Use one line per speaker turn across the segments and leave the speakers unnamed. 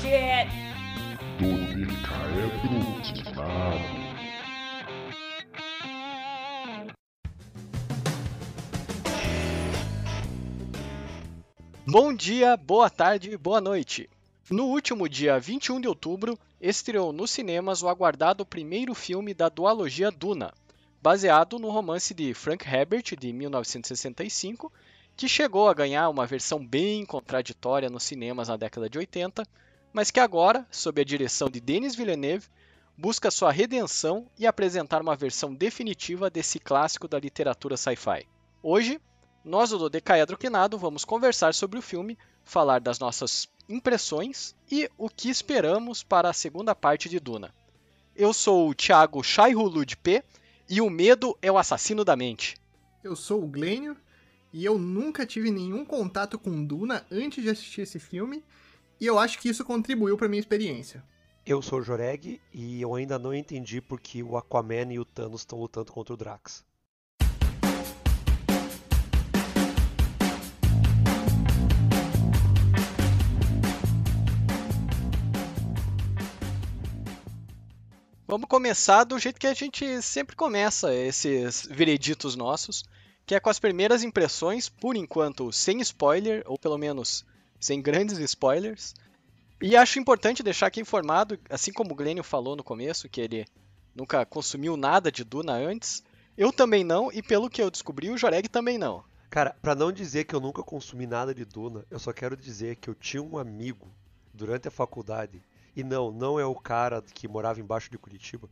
shit!
Bom dia, boa tarde e boa noite. No último dia 21 de outubro, estreou nos cinemas o aguardado primeiro filme da dualogia Duna, baseado no romance de Frank Herbert de 1965, que chegou a ganhar uma versão bem contraditória nos cinemas na década de 80, mas que agora, sob a direção de Denis Villeneuve, busca sua redenção e apresentar uma versão definitiva desse clássico da literatura sci-fi. Hoje, nós do Dodecaedro Quinado vamos conversar sobre o filme, falar das nossas impressões e o que esperamos para a segunda parte de Duna. Eu sou o Thiago Shaihulud P e o medo é o assassino da mente.
Eu sou o Glênio e eu nunca tive nenhum contato com Duna antes de assistir esse filme e eu acho que isso contribuiu para minha experiência.
Eu sou o Joreg e eu ainda não entendi porque o Aquaman e o Thanos estão lutando contra o Drax.
Vamos começar do jeito que a gente sempre começa esses vereditos nossos, que é com as primeiras impressões, por enquanto sem spoiler, ou pelo menos sem grandes spoilers. E acho importante deixar aqui informado, assim como o Glênio falou no começo, que ele nunca consumiu nada de Duna antes, eu também não, e pelo que eu descobri, o Joreg também não.
Cara, pra não dizer que eu nunca consumi nada de Duna, eu só quero dizer que eu tinha um amigo durante a faculdade e não, não é o cara que morava embaixo de Curitiba,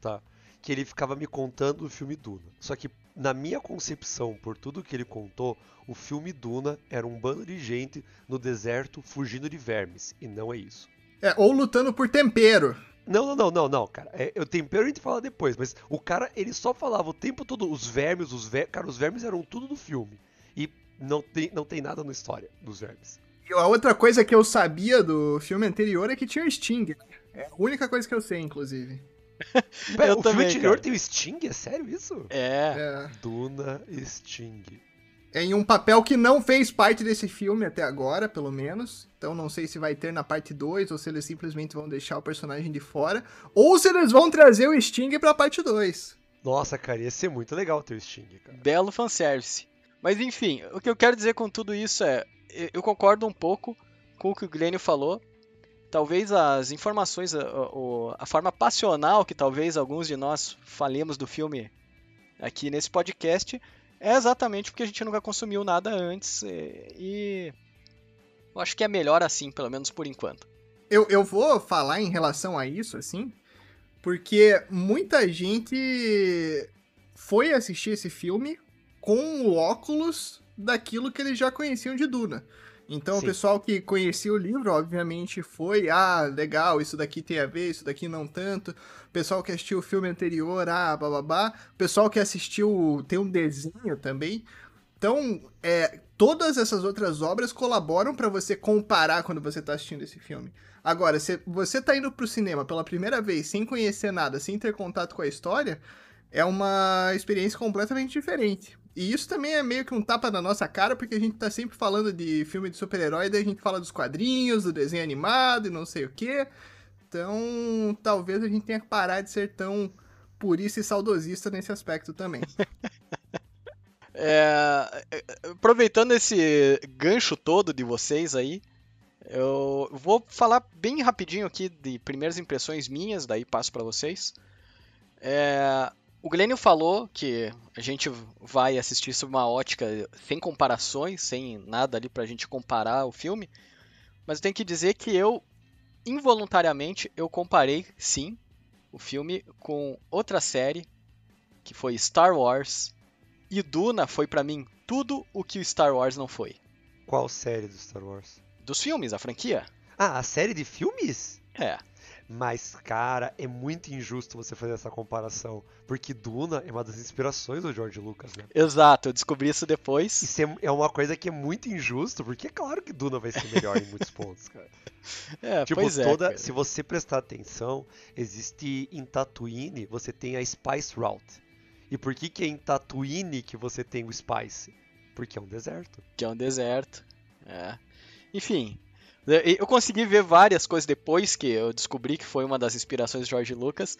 tá? Que ele ficava me contando o filme Duna. Só que na minha concepção, por tudo que ele contou, o filme Duna era um bando de gente no deserto fugindo de vermes. E não é isso.
É, ou lutando por tempero.
Não, não, não, não, não, cara. É, o tempero a gente fala depois, mas o cara, ele só falava o tempo todo os vermes, os vermes. Cara, os vermes eram tudo do filme. E não tem, não tem nada na história dos vermes.
E a outra coisa que eu sabia do filme anterior é que tinha o Sting. É a única coisa que eu sei, inclusive.
Pera,
Eu
o
também,
filme anterior
cara.
tem o Sting? É sério isso?
É,
É,
Duna Sting.
é em um papel que não fez parte desse filme até agora, pelo menos. Então não sei se vai ter na parte 2 ou se eles simplesmente vão deixar o personagem de fora. Ou se eles vão trazer o Sting pra parte 2.
Nossa, cara, ia ser muito legal ter o Sting, cara.
belo fanservice. Mas enfim, o que eu quero dizer com tudo isso é, eu- eu concordo um pouco com o que o Glênio falou. Talvez as informações, a, o- a forma passional que talvez alguns de nós falemos do filme aqui nesse podcast é exatamente porque a gente nunca consumiu nada antes e, e eu acho que é melhor assim, pelo menos por enquanto.
Eu, eu vou falar em relação a isso, assim, porque muita gente foi assistir esse filme com o óculos daquilo que eles já conheciam de Duna. Então,
Sim.
o pessoal que conhecia o livro, obviamente, foi, ah, legal, isso daqui tem a ver, isso daqui não tanto. O pessoal que assistiu o filme anterior, ah, bababá. O pessoal que assistiu, tem um desenho também. Então, é, todas essas outras obras colaboram pra você comparar quando você tá assistindo esse filme. Agora, se você tá indo pro cinema pela primeira vez, sem conhecer nada, sem ter contato com a história, é uma experiência completamente diferente. E isso também é meio que um tapa na nossa cara, porque a gente tá sempre falando de filme de super-herói, daí a gente fala dos quadrinhos, do desenho animado e não sei o quê. Então, talvez a gente tenha que parar de ser tão purista e saudosista nesse aspecto também.
É, é, aproveitando esse gancho todo de vocês aí, eu vou falar bem rapidinho aqui de primeiras impressões minhas, daí passo para vocês. É, o Glênio falou que a gente vai assistir sob uma ótica sem comparações, sem nada ali pra gente comparar o filme, mas eu tenho que dizer que eu, involuntariamente, eu comparei, sim, o filme com outra série, que foi Star Wars, e Duna foi pra mim tudo o que o Star Wars não foi.
Qual série do Star Wars?
Dos filmes, a franquia?
Ah, a série de filmes?
É.
Mas, cara, é muito injusto você fazer essa comparação. Porque Duna é uma das inspirações do George Lucas, né?
Exato, eu descobri isso depois.
Isso é, é uma coisa que é muito injusto, porque é claro que Duna vai ser melhor em muitos pontos, cara.
É,
tipo,
pois é.
toda.
cara.
Se você prestar atenção, existe em Tatooine, você tem a Spice Route. E por que, que é em Tatooine que você tem o Spice? Porque é um deserto.
Que é um deserto. É. Enfim, Eu consegui ver várias coisas depois que eu descobri que foi uma das inspirações de George Lucas.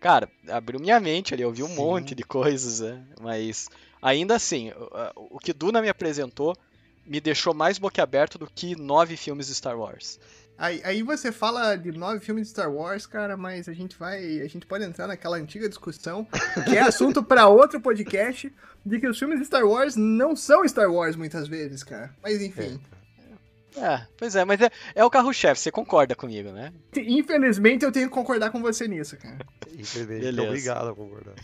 Cara, abriu minha mente ali, eu vi um Sim. monte de coisas, né? Mas ainda assim, o que Duna me apresentou me deixou mais boquiaberto do que nove filmes de Star Wars.
Aí, aí você fala de nove filmes de Star Wars, cara, mas a gente vai. A gente pode entrar naquela antiga discussão, que é assunto para outro podcast, de que os filmes de Star Wars não são Star Wars muitas vezes, cara. Mas enfim.
É, é pois é, mas é, é o carro-chefe, você concorda comigo, né?
Infelizmente eu tenho que concordar com você nisso, cara.
Infelizmente, obrigado a concordar.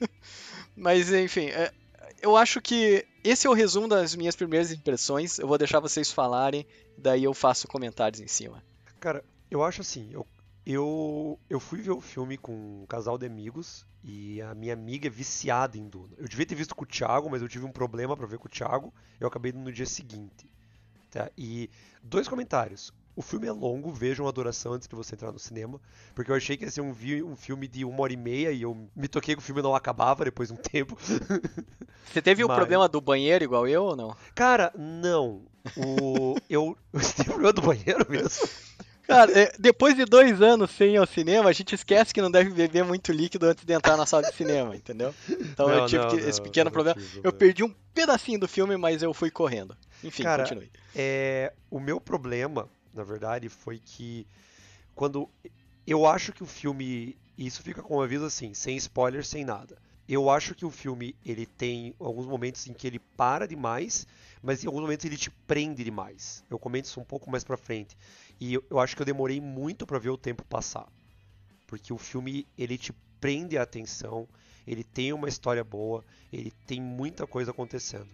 mas enfim, é, eu acho que esse é o resumo das minhas primeiras impressões. Eu vou deixar vocês falarem, daí eu faço comentários em cima.
Cara, eu acho assim, eu, eu, eu fui ver o filme com um casal de amigos e a minha amiga é viciada em Duna. Eu devia ter visto com o Thiago, mas eu tive um problema para ver com o Thiago. Eu acabei no dia seguinte. Tá? E dois comentários. O filme é longo, vejam a duração antes de você entrar no cinema, porque eu achei que ia ser um, um filme de uma hora e meia e eu me toquei que o filme não acabava depois de um tempo.
Você teve Mas... o problema do banheiro igual eu ou não?
Cara, não. O... eu... Teve o problema do banheiro mesmo?
Cara, é, depois de dois anos sem ir ao cinema, a gente esquece que não deve beber muito líquido antes de entrar na sala de cinema, entendeu? Então não, eu tive não, que, não, esse pequeno problema. Tive, eu perdi um pedacinho do filme, mas eu fui correndo. Enfim,
Cara,
continue.
É, o meu problema na verdade, foi que quando eu acho que o filme, isso fica com um aviso assim, sem spoiler, sem nada. Eu acho que o filme ele tem alguns momentos em que ele para demais, mas em alguns momentos ele te prende demais. Eu comento isso um pouco mais pra frente. E eu, eu acho que eu demorei muito para ver o tempo passar. Porque o filme ele te prende a atenção, ele tem uma história boa, ele tem muita coisa acontecendo.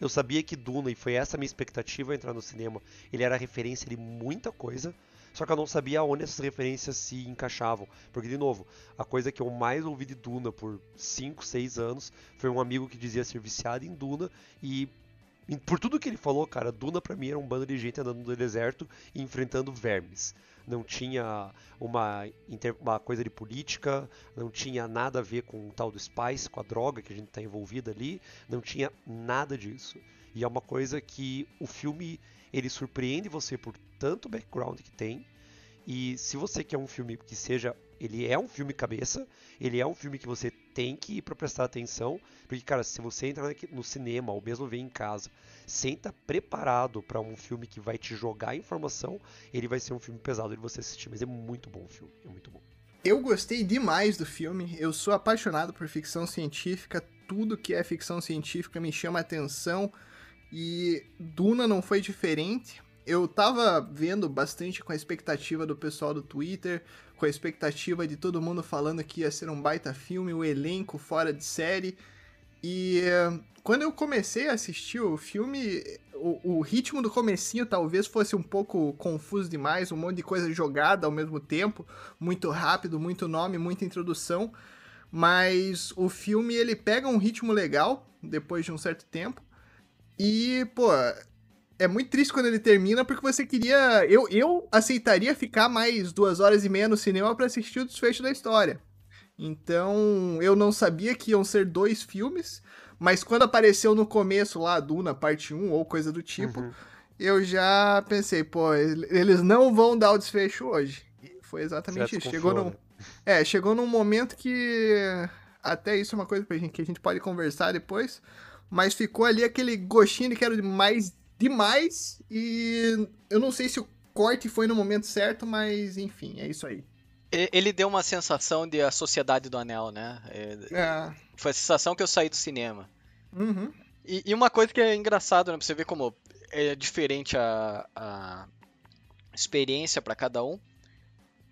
Eu sabia que Duna, e foi essa a minha expectativa entrar no cinema, ele era referência de muita coisa, só que eu não sabia onde essas referências se encaixavam. Porque, de novo, a coisa que eu mais ouvi de Duna por 5, 6 anos foi um amigo que dizia ser viciado em Duna e. Por tudo que ele falou, cara, Duna pra mim era um bando de gente andando no deserto e enfrentando vermes não tinha uma, uma coisa de política, não tinha nada a ver com o tal do Spice, com a droga que a gente está envolvido ali, não tinha nada disso. E é uma coisa que o filme ele surpreende você por tanto background que tem. E se você quer um filme que seja ele é um filme cabeça, ele é um filme que você tem que ir para prestar atenção, porque cara, se você entrar no cinema ou mesmo ver em casa, sem estar tá preparado para um filme que vai te jogar informação, ele vai ser um filme pesado de você assistir, mas é muito bom o filme, é muito bom.
Eu gostei demais do filme, eu sou apaixonado por ficção científica, tudo que é ficção científica me chama atenção e Duna não foi diferente eu tava vendo bastante com a expectativa do pessoal do Twitter, com a expectativa de todo mundo falando que ia ser um baita filme, o elenco fora de série. E quando eu comecei a assistir o filme, o, o, ritmo do comecinho talvez fosse um pouco confuso demais, um monte de coisa jogada ao mesmo tempo, muito rápido, muito nome, muita introdução. Mas o filme ele pega um ritmo legal depois de um certo tempo. E, pô, é muito triste quando ele termina, porque você queria. Eu, eu aceitaria ficar mais duas horas e meia no cinema para assistir o desfecho da história. Então, eu não sabia que iam ser dois filmes, mas quando apareceu no começo lá, Duna, parte 1 ou coisa do tipo, uhum. eu já pensei, pô, eles não vão dar o desfecho hoje. E foi exatamente certo, isso. Chegou num, é, chegou num momento que. Até isso é uma coisa que a gente pode conversar depois. Mas ficou ali aquele gostinho de quero mais demais e eu não sei se o corte foi no momento certo, mas enfim, é isso aí.
Ele deu uma sensação de a Sociedade do Anel, né? É, é. Foi a sensação que eu saí do cinema.
Uhum.
E, e, uma coisa que é engraçado, né? Pra você ver como é diferente a, a experiência para cada um.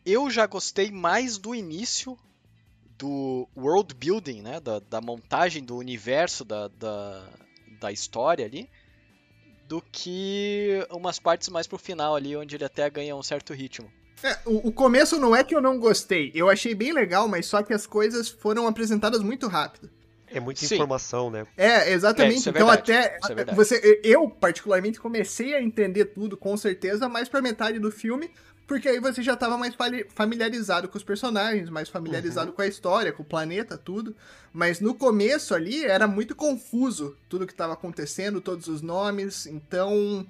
Eu já gostei mais do início do world building, né? Da, da montagem do universo da, da, da história ali do que umas partes mais pro final ali, onde ele até ganha um certo ritmo.
É, o, o, começo não é que eu não gostei, eu achei bem legal, mas só que as coisas foram apresentadas muito rápido.
É muita Sim. informação, né?
É, exatamente. É, é então até é você, eu particularmente comecei a entender tudo com certeza, mais para metade do filme, porque aí você já estava mais familiarizado com os personagens, mais familiarizado uhum. com a história, com o planeta, tudo. Mas no começo ali era muito confuso tudo que estava acontecendo, todos os nomes. Então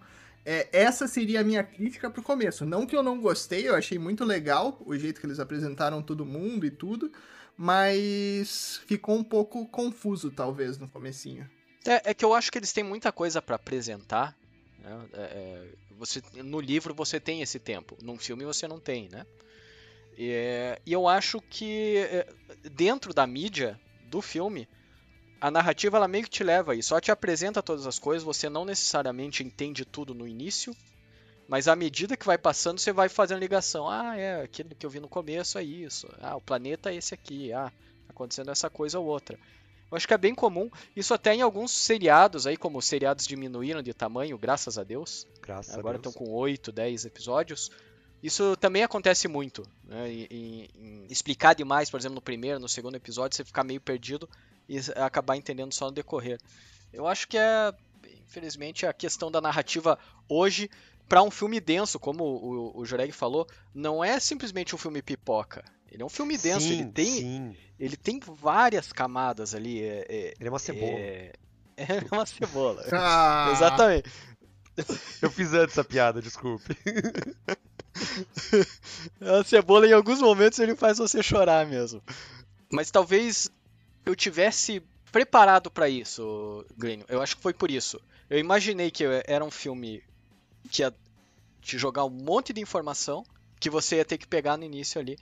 é, essa seria a minha crítica pro começo. Não que eu não gostei, eu achei muito legal o jeito que eles apresentaram todo mundo e tudo, mas ficou um pouco confuso, talvez, no comecinho.
É, é que eu acho que eles têm muita coisa para apresentar. Né? É, é, você, no livro você tem esse tempo, num filme você não tem, né? É, e eu acho que é, dentro da mídia do filme, a narrativa ela meio que te leva aí, só te apresenta todas as coisas, você não necessariamente entende tudo no início, mas à medida que vai passando, você vai fazendo ligação. Ah, é, aquilo que eu vi no começo é isso. Ah, o planeta é esse aqui. Ah, acontecendo essa coisa ou outra. Eu acho que é bem comum, isso até em alguns seriados aí, como os seriados diminuíram de tamanho, graças a Deus.
Graças
Agora
a Deus.
estão com 8, 10 episódios. Isso também acontece muito. Né? Explicar demais, por exemplo, no primeiro, no segundo episódio, você ficar meio perdido e acabar entendendo só no decorrer. Eu acho que é, infelizmente, a questão da narrativa hoje, para um filme denso, como o, o falou, não é simplesmente um filme pipoca. Ele é um filme denso,
sim,
ele tem,
sim.
ele tem várias camadas ali. É, é,
Ele é uma cebola.
é, é uma cebola.
Ah,
Exatamente.
Eu fiz antes a piada, desculpe.
A cebola, em alguns momentos, ele faz você chorar mesmo. Mas talvez eu tivesse preparado pra isso, Glênio. Eu acho que foi por isso. Eu imaginei que era um filme que ia te jogar um monte de informação que você ia ter que pegar no início ali.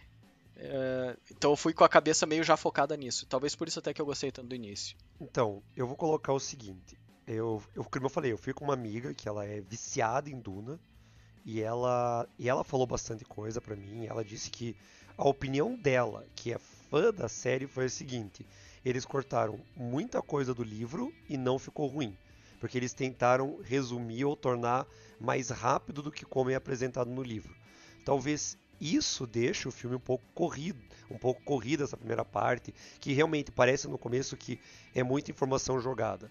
É, então eu fui com a cabeça meio já focada nisso. Talvez por isso até que eu gostei tanto do início.
Então, eu vou colocar o seguinte. Eu, eu, como eu falei, eu fui com uma amiga que ela é viciada em Duna. E ela, e ela falou bastante coisa pra mim. Ela disse que a opinião dela, que é fã da série, foi a seguinte: eles cortaram muita coisa do livro e não ficou ruim, porque eles tentaram resumir ou tornar mais rápido do que como é apresentado no livro. Talvez isso deixe o filme um pouco corrido, um pouco corrida essa primeira parte, que realmente parece no começo que é muita informação jogada.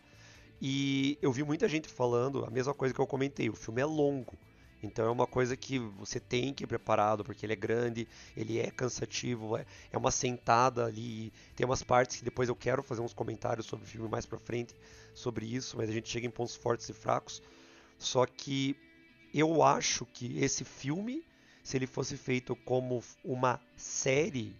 E eu vi muita gente falando a mesma coisa que eu comentei, o filme é longo. Então é uma coisa que você tem que ir preparado, porque ele é grande, ele é cansativo, é, é uma sentada ali. Tem umas partes que depois eu quero fazer uns comentários sobre o filme mais pra frente, sobre isso, mas a gente chega em pontos fortes e fracos. Só que eu acho que esse filme, se ele fosse feito como uma série,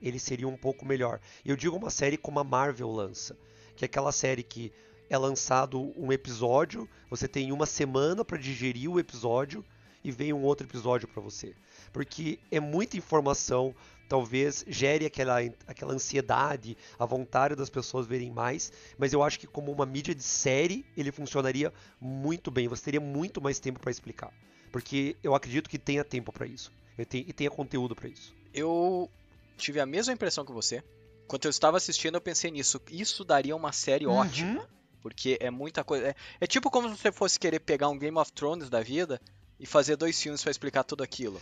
ele seria um pouco melhor. Eu digo uma série como a Marvel lança, que é aquela série que é lançado um episódio, você tem uma semana para digerir o episódio e vem um outro episódio para você. Porque é muita informação, talvez gere aquela, aquela ansiedade, a vontade das pessoas verem mais, mas eu acho que como uma mídia de série, ele funcionaria muito bem, você teria muito mais tempo para explicar. Porque eu acredito que tenha tempo para isso. E tenha conteúdo para isso.
Eu tive a mesma impressão que você. Quando eu estava assistindo, eu pensei nisso. Isso daria uma série
Uhum.
ótima. Porque é muita coisa. É, é tipo como se você fosse querer pegar um Game of Thrones da vida e fazer dois filmes pra explicar tudo aquilo.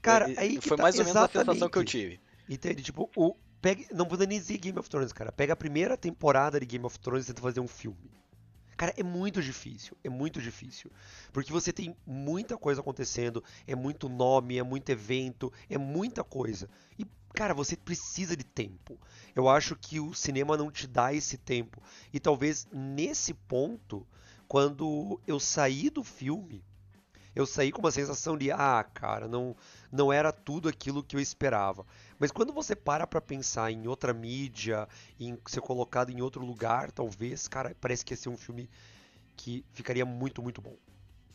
Cara,
É,
aí que
foi
tá,
mais ou menos a sensação que eu
exatamente.
tive.
Entende? Tipo, o, pega, não precisa nem dizer Game of Thrones, cara. Pega a primeira temporada de Game of Thrones e tenta fazer um filme. Cara, é muito difícil, é muito difícil. Porque você tem muita coisa acontecendo, é muito nome, é muito evento, é muita coisa. E, cara, você precisa de tempo. Eu acho que o cinema não te dá esse tempo. E talvez nesse ponto, quando eu saí do filme, eu saí com uma sensação de, ah, cara, não, não era tudo aquilo que eu esperava. Mas quando você para pra pensar em outra mídia, em ser colocado em outro lugar, talvez, cara, parece que ia ser um filme que ficaria muito, muito bom.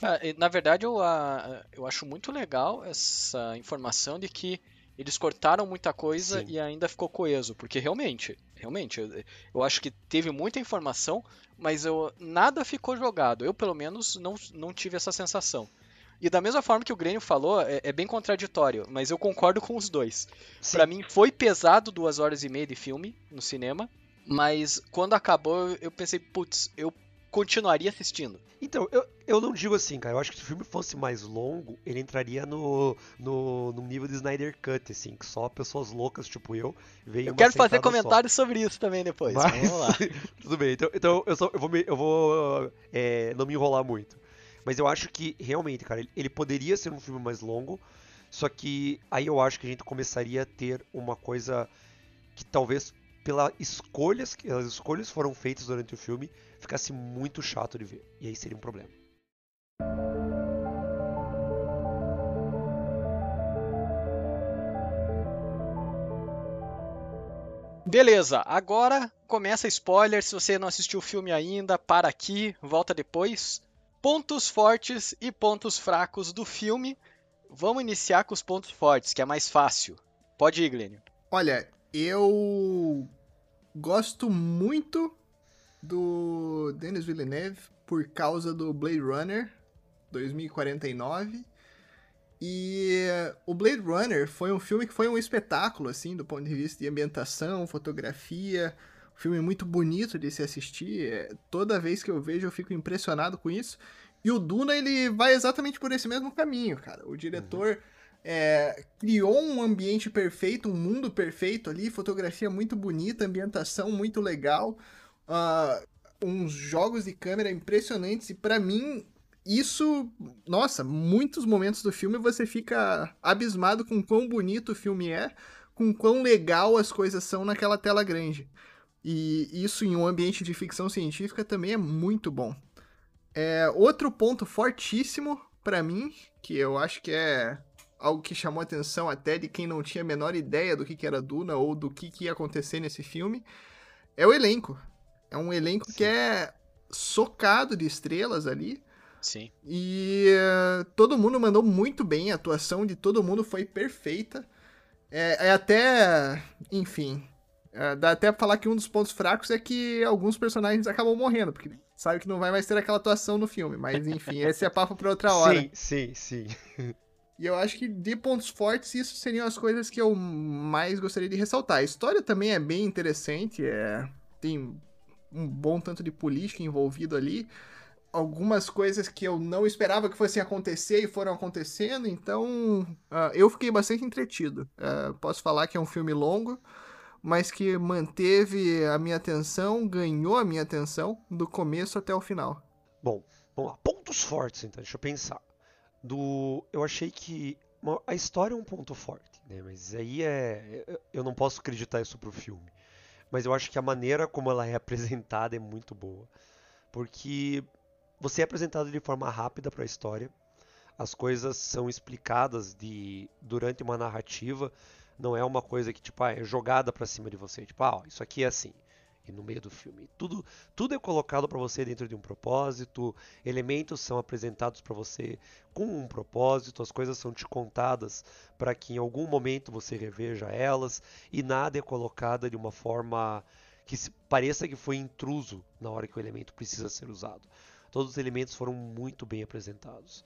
Ah, Na verdade, eu, ah, eu acho muito legal essa informação de que eles cortaram muita coisa
Sim.
e ainda ficou coeso. Porque realmente, realmente, eu, eu acho que teve muita informação, mas eu, nada ficou jogado. Eu, pelo menos, não, não tive essa sensação. E da mesma forma que o Grêmio falou, é, é bem contraditório, mas eu concordo com os dois. Pra mim foi pesado duas horas e meia de filme no cinema, mas quando acabou eu pensei, putz, eu continuaria assistindo.
Então, eu, eu não digo assim, cara. Eu acho que se o filme fosse mais longo, ele entraria no, no, no nível de Snyder Cut, assim, que só pessoas loucas, tipo eu, veem
Eu quero fazer
sentada só.
comentários sobre isso também depois.
Mas-
Vamos lá.
Tudo bem, então, então eu, só, eu vou, me- eu vou é, não me enrolar muito. Mas eu acho que, realmente, cara, ele, poderia ser um filme mais longo. Só que aí eu acho que a gente começaria a ter uma coisa que talvez pelas escolhas que as escolhas foram feitas durante o filme ficasse muito chato de ver. E aí seria um problema.
Beleza, agora começa spoiler. Se você não assistiu o filme ainda, para aqui, volta depois. Pontos fortes e pontos fracos do filme. Vamos iniciar com os pontos fortes, que é mais fácil. Pode ir, Glênio.
Olha, eu gosto muito do Denis Villeneuve por causa do Blade Runner 2049. E o Blade Runner foi um filme que foi um espetáculo, assim, do ponto de vista de ambientação, fotografia. Filme muito bonito de se assistir. É, toda vez que eu vejo, eu fico impressionado com isso. E o Duna, ele vai exatamente por esse mesmo caminho, cara. O diretor uhum. é, criou um ambiente perfeito, um mundo perfeito ali, fotografia muito bonita, ambientação muito legal. Uh, uns jogos de câmera impressionantes. E para mim, isso, nossa, muitos momentos do filme você fica abismado com quão bonito o filme é, com quão legal as coisas são naquela tela grande. E isso em um ambiente de ficção científica também é muito bom. É, outro ponto fortíssimo para mim, que eu acho que é algo que chamou atenção até de quem não tinha a menor ideia do que, que era Duna ou do que, que ia acontecer nesse filme, é o elenco. É um elenco Sim. que é socado de estrelas ali.
Sim.
E uh, todo mundo mandou muito bem, a atuação de todo mundo foi perfeita. É, é até. Enfim. É, dá até pra falar que um dos pontos fracos é que alguns personagens acabam morrendo, porque sabe que não vai mais ter aquela atuação no filme. Mas enfim, esse é papo pra outra hora.
Sim, sim, sim.
E eu acho que de pontos fortes, isso seriam as coisas que eu mais gostaria de ressaltar. A história também é bem interessante, é... tem um bom tanto de política envolvido ali algumas coisas que eu não esperava que fossem acontecer e foram acontecendo, então uh, eu fiquei bastante entretido. Uh, posso falar que é um filme longo, mas que manteve a minha atenção, ganhou a minha atenção do começo até o final.
Bom, vamos lá. Pontos fortes, então, deixa eu pensar. Do, eu achei que a história é um ponto forte, né? Mas aí é, eu não posso acreditar isso pro filme. Mas eu acho que a maneira como ela é apresentada é muito boa. Porque você é apresentado de forma rápida para a história. As coisas são explicadas de durante uma narrativa. Não é uma coisa que tipo ah, é jogada para cima de você. Tipo, ah, isso aqui é assim. E no meio do filme, tudo tudo é colocado para você dentro de um propósito. Elementos são apresentados para você com um propósito. As coisas são te contadas para que em algum momento você reveja elas. E nada é colocado de uma forma que pareça que foi intruso na hora que o elemento precisa ser usado. Todos os elementos foram muito bem apresentados.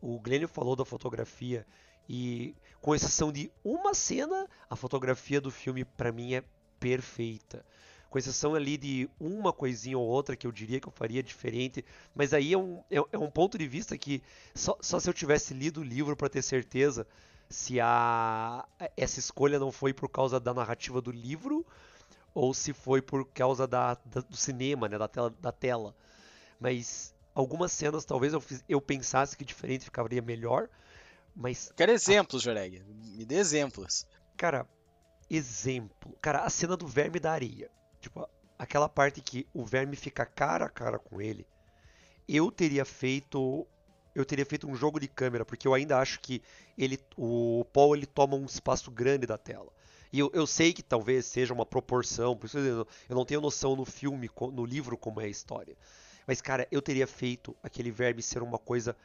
O Glênio falou da fotografia e, com exceção de uma cena, a fotografia do filme para mim é perfeita. Com exceção ali de uma coisinha ou outra que eu diria que eu faria diferente, mas aí é um, é, é um ponto de vista que só, só se eu tivesse lido o livro para ter certeza se a, essa escolha não foi por causa da narrativa do livro ou se foi por causa da, da do cinema, né, da tela. Da tela mas algumas cenas talvez eu, eu pensasse que diferente ficaria melhor, mas...
Quero exemplos, Joreg, me dê exemplos.
Cara, exemplo. Cara, a cena do verme da areia. Tipo, aquela parte que o verme fica cara a cara com ele. Eu teria feito eu teria feito um jogo de câmera, porque eu ainda acho que ele, o Paul ele toma um espaço grande da tela. E eu, eu sei que talvez seja uma proporção, por isso eu não tenho noção no filme, no livro como é a história. Mas, cara, eu teria feito aquele verme ser uma coisa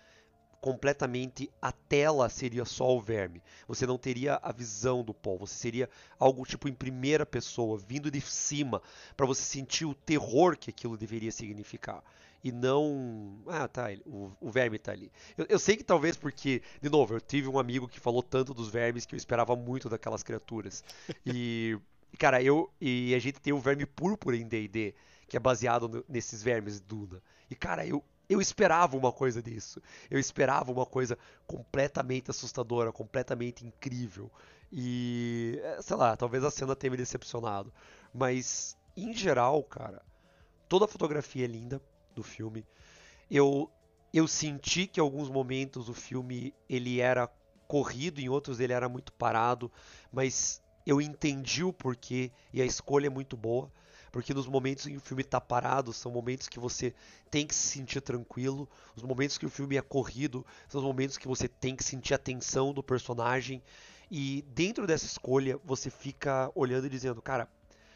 completamente a tela seria só o verme. Você não teria a visão do Paul, você seria algo tipo em primeira pessoa, vindo de cima, para você sentir o terror que aquilo deveria significar. E não. Ah, tá, o, o verme tá ali. Eu, eu, sei que talvez porque, de novo, eu tive um amigo que falou tanto dos vermes que eu esperava muito daquelas criaturas. E, cara, eu. E a gente tem o verme púrpura em DD que é baseado no, nesses vermes Duna. E cara, eu eu esperava uma coisa disso. Eu esperava uma coisa completamente assustadora, completamente incrível. E é, sei lá, talvez a cena tenha me decepcionado, mas em geral, cara, toda a fotografia é linda do filme. Eu eu senti que em alguns momentos o filme ele era corrido, em outros ele era muito parado, mas eu entendi o porquê e a escolha é muito boa porque nos momentos em que o filme está parado são momentos que você tem que se sentir tranquilo, os momentos que o filme é corrido são os momentos que você tem que sentir a tensão do personagem e dentro dessa escolha você fica olhando e dizendo, cara,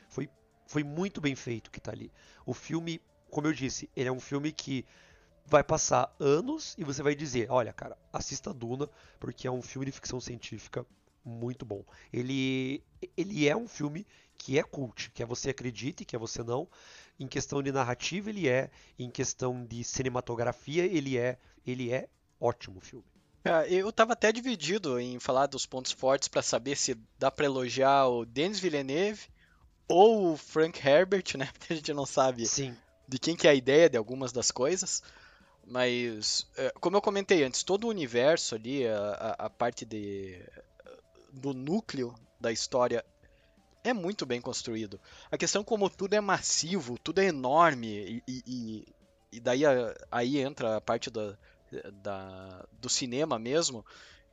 Foi, foi muito bem feito que tá ali. O filme, como eu disse, ele é um filme que vai passar anos e você vai dizer, olha, cara, assista Duna, porque é um filme de ficção científica muito bom. Ele, ele é um filme que é cult, que é você acredite, que é você não. Em questão de narrativa ele é, em questão de cinematografia ele é, ele é ótimo filme.
É, eu tava até dividido em falar dos pontos fortes para saber se dá para elogiar o Denis Villeneuve ou o Frank Herbert, né? Porque a gente não sabe
Sim.
de quem que é a ideia de algumas das coisas. Mas, é, como eu comentei antes, todo o universo ali, a, a parte de, do núcleo da história é muito bem construído. A questão como tudo é massivo, tudo é enorme, e, e, e daí aí entra a parte da, da, do cinema mesmo,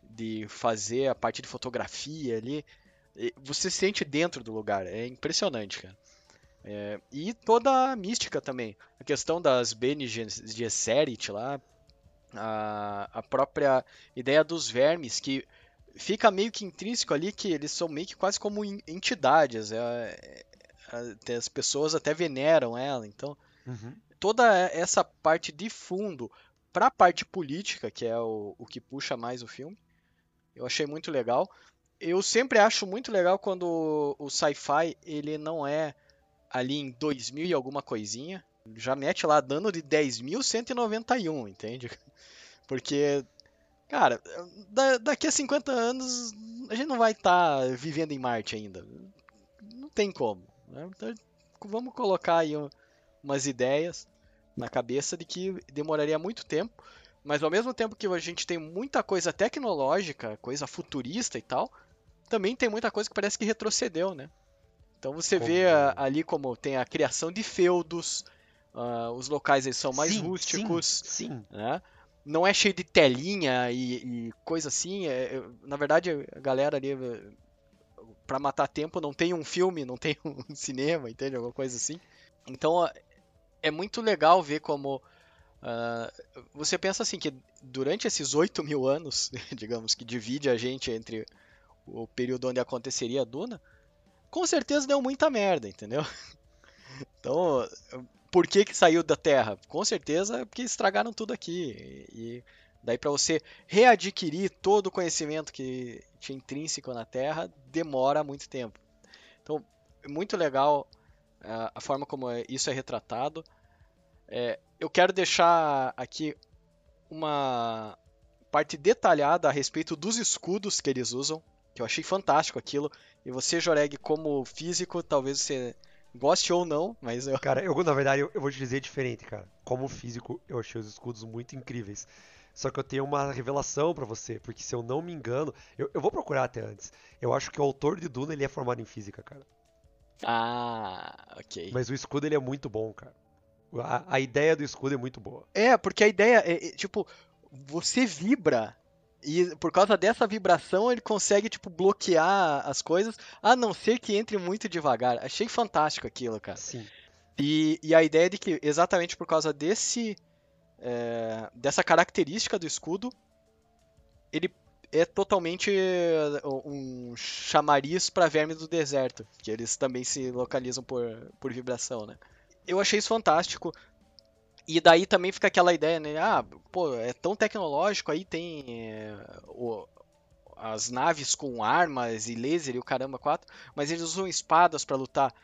de fazer a parte de fotografia ali. Você se sente dentro do lugar, é impressionante, cara. É, e toda a mística também. A questão das Bene Gesserit lá, a, a própria ideia dos vermes, que fica meio que intrínseco ali que eles são meio que quase como entidades. É, é, as pessoas até veneram ela. Então,
uhum.
toda essa parte de fundo para a parte política, que é o, o que puxa mais o filme, eu achei muito legal. Eu sempre acho muito legal quando o sci-fi ele não é ali em 2000 e alguma coisinha, já mete lá dano de 10.191, entende? Porque, cara, da, daqui a 50 anos a gente não vai estar tá vivendo em Marte ainda. Não tem como. Né? Então, vamos colocar aí umas ideias na cabeça de que demoraria muito tempo, mas ao mesmo tempo que a gente tem muita coisa tecnológica, coisa futurista e tal, também tem muita coisa que parece que retrocedeu, né? Então você como... vê a, ali como tem a criação de feudos, uh, os locais eles são mais
sim,
rústicos,
sim, sim.
Né? Não é cheio de telinha e, e coisa assim. É, é, na verdade, a galera ali, para matar tempo, não tem um filme, não tem um cinema, entende? Alguma coisa assim. Então é muito legal ver como. Uh, você pensa assim que durante esses 8 mil anos, digamos, que divide a gente entre o período onde aconteceria a Duna, com certeza deu muita merda, entendeu? Então, por que que saiu da Terra? Com certeza porque estragaram tudo aqui. E daí para você readquirir todo o conhecimento que tinha intrínseco na Terra, demora muito tempo. Então, é muito legal a forma como é, isso é retratado. É, eu quero deixar aqui uma parte detalhada a respeito dos escudos que eles usam que eu achei fantástico aquilo. E você, Joreg, como físico, talvez você goste ou não, mas eu.
Cara, eu, na verdade, eu, eu vou te dizer diferente, cara. Como físico, eu achei os escudos muito incríveis. Só que eu tenho uma revelação para você, porque se eu não me engano, eu, eu, vou procurar até antes. Eu acho que o autor de Duna ele é formado em física, cara.
Ah, ok.
Mas o escudo ele é muito bom, cara. A, a ideia do escudo é muito boa.
É, porque a ideia é, é tipo, você vibra e por causa dessa vibração ele consegue, tipo, bloquear as coisas, a não ser que entre muito devagar. Achei fantástico aquilo, cara.
Sim.
E, e a ideia de que, exatamente por causa desse. É, dessa característica do escudo, ele é totalmente um chamariz para vermes do deserto, que eles também se localizam por, por vibração, né? Eu achei isso fantástico. E daí também fica aquela ideia, né? Ah, pô, é tão tecnológico, aí tem é, o, as naves com armas e laser e o caramba 4, mas eles usam espadas para lutar.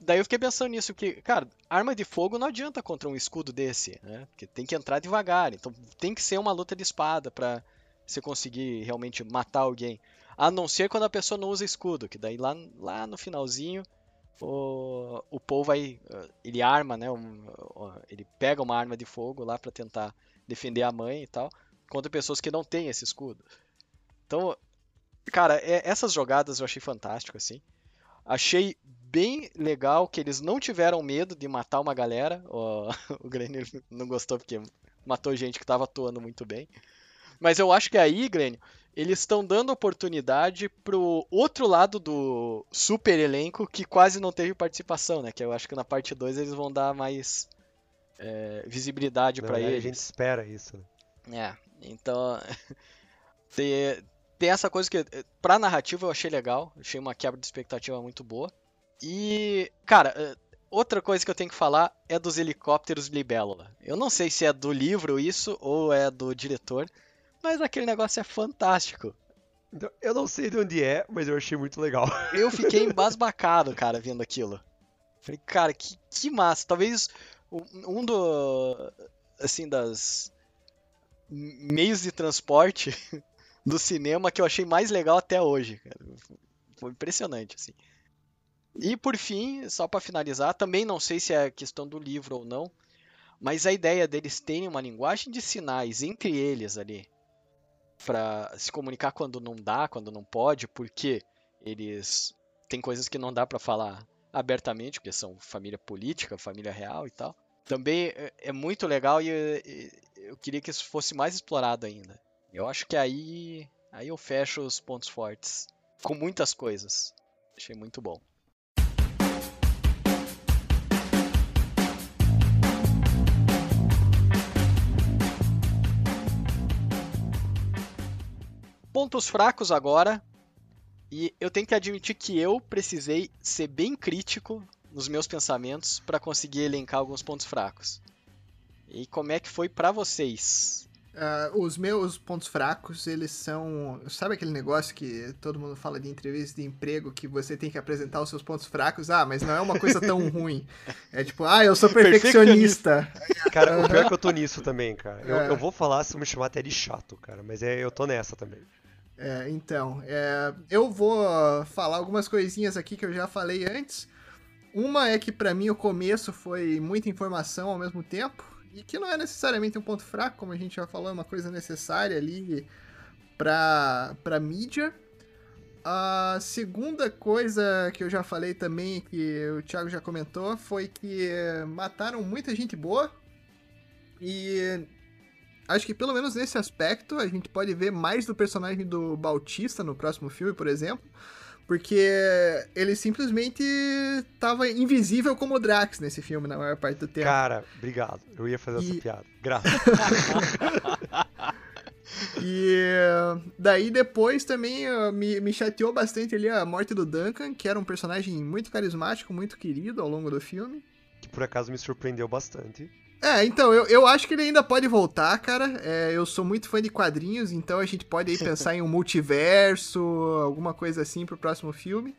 Daí eu fiquei pensando nisso, porque, cara, arma de fogo não adianta contra um escudo desse, né? Porque tem que entrar devagar, então tem que ser uma luta de espada para você conseguir realmente matar alguém. A não ser quando a pessoa não usa escudo, que daí lá, lá no finalzinho o, o Paul vai. Ele arma, né? Um, ele pega uma arma de fogo lá para tentar defender a mãe e tal, contra pessoas que não têm esse escudo. Então, cara, é, essas jogadas eu achei fantástico, assim. Achei bem legal que eles não tiveram medo de matar uma galera. O, o não gostou porque matou gente que estava atuando muito bem. Mas eu acho que aí, Glenn, eles estão dando oportunidade pro outro lado do super elenco que quase não teve participação, né? Que eu acho que na parte 2 eles vão dar mais é, visibilidade para eles.
A gente espera isso.
É, então tem, tem essa coisa que pra narrativa eu achei legal, achei uma quebra de expectativa muito boa. E, cara, eh, outra coisa que eu tenho que falar é dos helicópteros Libélula. Eu não sei se é do livro isso ou é do diretor, mas aquele negócio é fantástico.
Então, eu não sei de onde é, mas eu achei muito legal.
Eu fiquei embasbacado, cara, vendo aquilo. Falei, cara, que, que massa. Talvez um do. Assim, das. Meios de transporte do cinema que eu achei mais legal até hoje, cara. Foi impressionante, assim. E por fim, só para finalizar, também não sei se é questão do livro ou não, mas a ideia deles terem uma linguagem de sinais entre eles ali, para se comunicar quando não dá, quando não pode, porque eles têm coisas que não dá para falar abertamente, porque são família política, família real e tal. Também é, é muito legal e eu queria que isso fosse mais explorado ainda. Eu acho que aí, aí eu fecho os pontos fortes com muitas coisas. Achei muito bom. Pontos fracos agora. E eu tenho que admitir que eu precisei ser bem crítico nos meus pensamentos para conseguir elencar alguns pontos fracos. E como é que foi para vocês?
Uh, os meus pontos fracos, eles são. Sabe aquele negócio que todo mundo fala de entrevista de emprego que você tem que apresentar os seus pontos fracos? Ah, mas não é uma coisa tão ruim. É tipo, ah, eu sou perfeccionista.
Cara, o pior é que eu tô nisso também, cara. Eu, é. eu vou falar se me chamar até de chato, cara, mas é, eu tô nessa também.
É, então, é, eu vou falar algumas coisinhas aqui que eu já falei antes. Uma é que para mim o começo foi muita informação ao mesmo tempo e que não é necessariamente um ponto fraco, como a gente já falou, é uma coisa necessária ali para para mídia. A segunda coisa que eu já falei também, que o Thiago já comentou, foi que mataram muita gente boa. E acho que pelo menos nesse aspecto a gente pode ver mais do personagem do Bautista no próximo filme, por exemplo. Porque ele simplesmente tava invisível como o Drax nesse filme, na maior parte do tempo.
Cara, obrigado. Eu ia fazer e... essa piada. Graças.
e daí depois também uh, me, me chateou bastante ali a morte do Duncan, que era um personagem muito carismático, muito querido ao longo do filme.
Que por acaso me surpreendeu bastante.
É, então, eu, eu acho que ele ainda pode voltar, cara. É, eu sou muito fã de quadrinhos, então a gente pode aí pensar em um multiverso, alguma coisa assim pro próximo filme.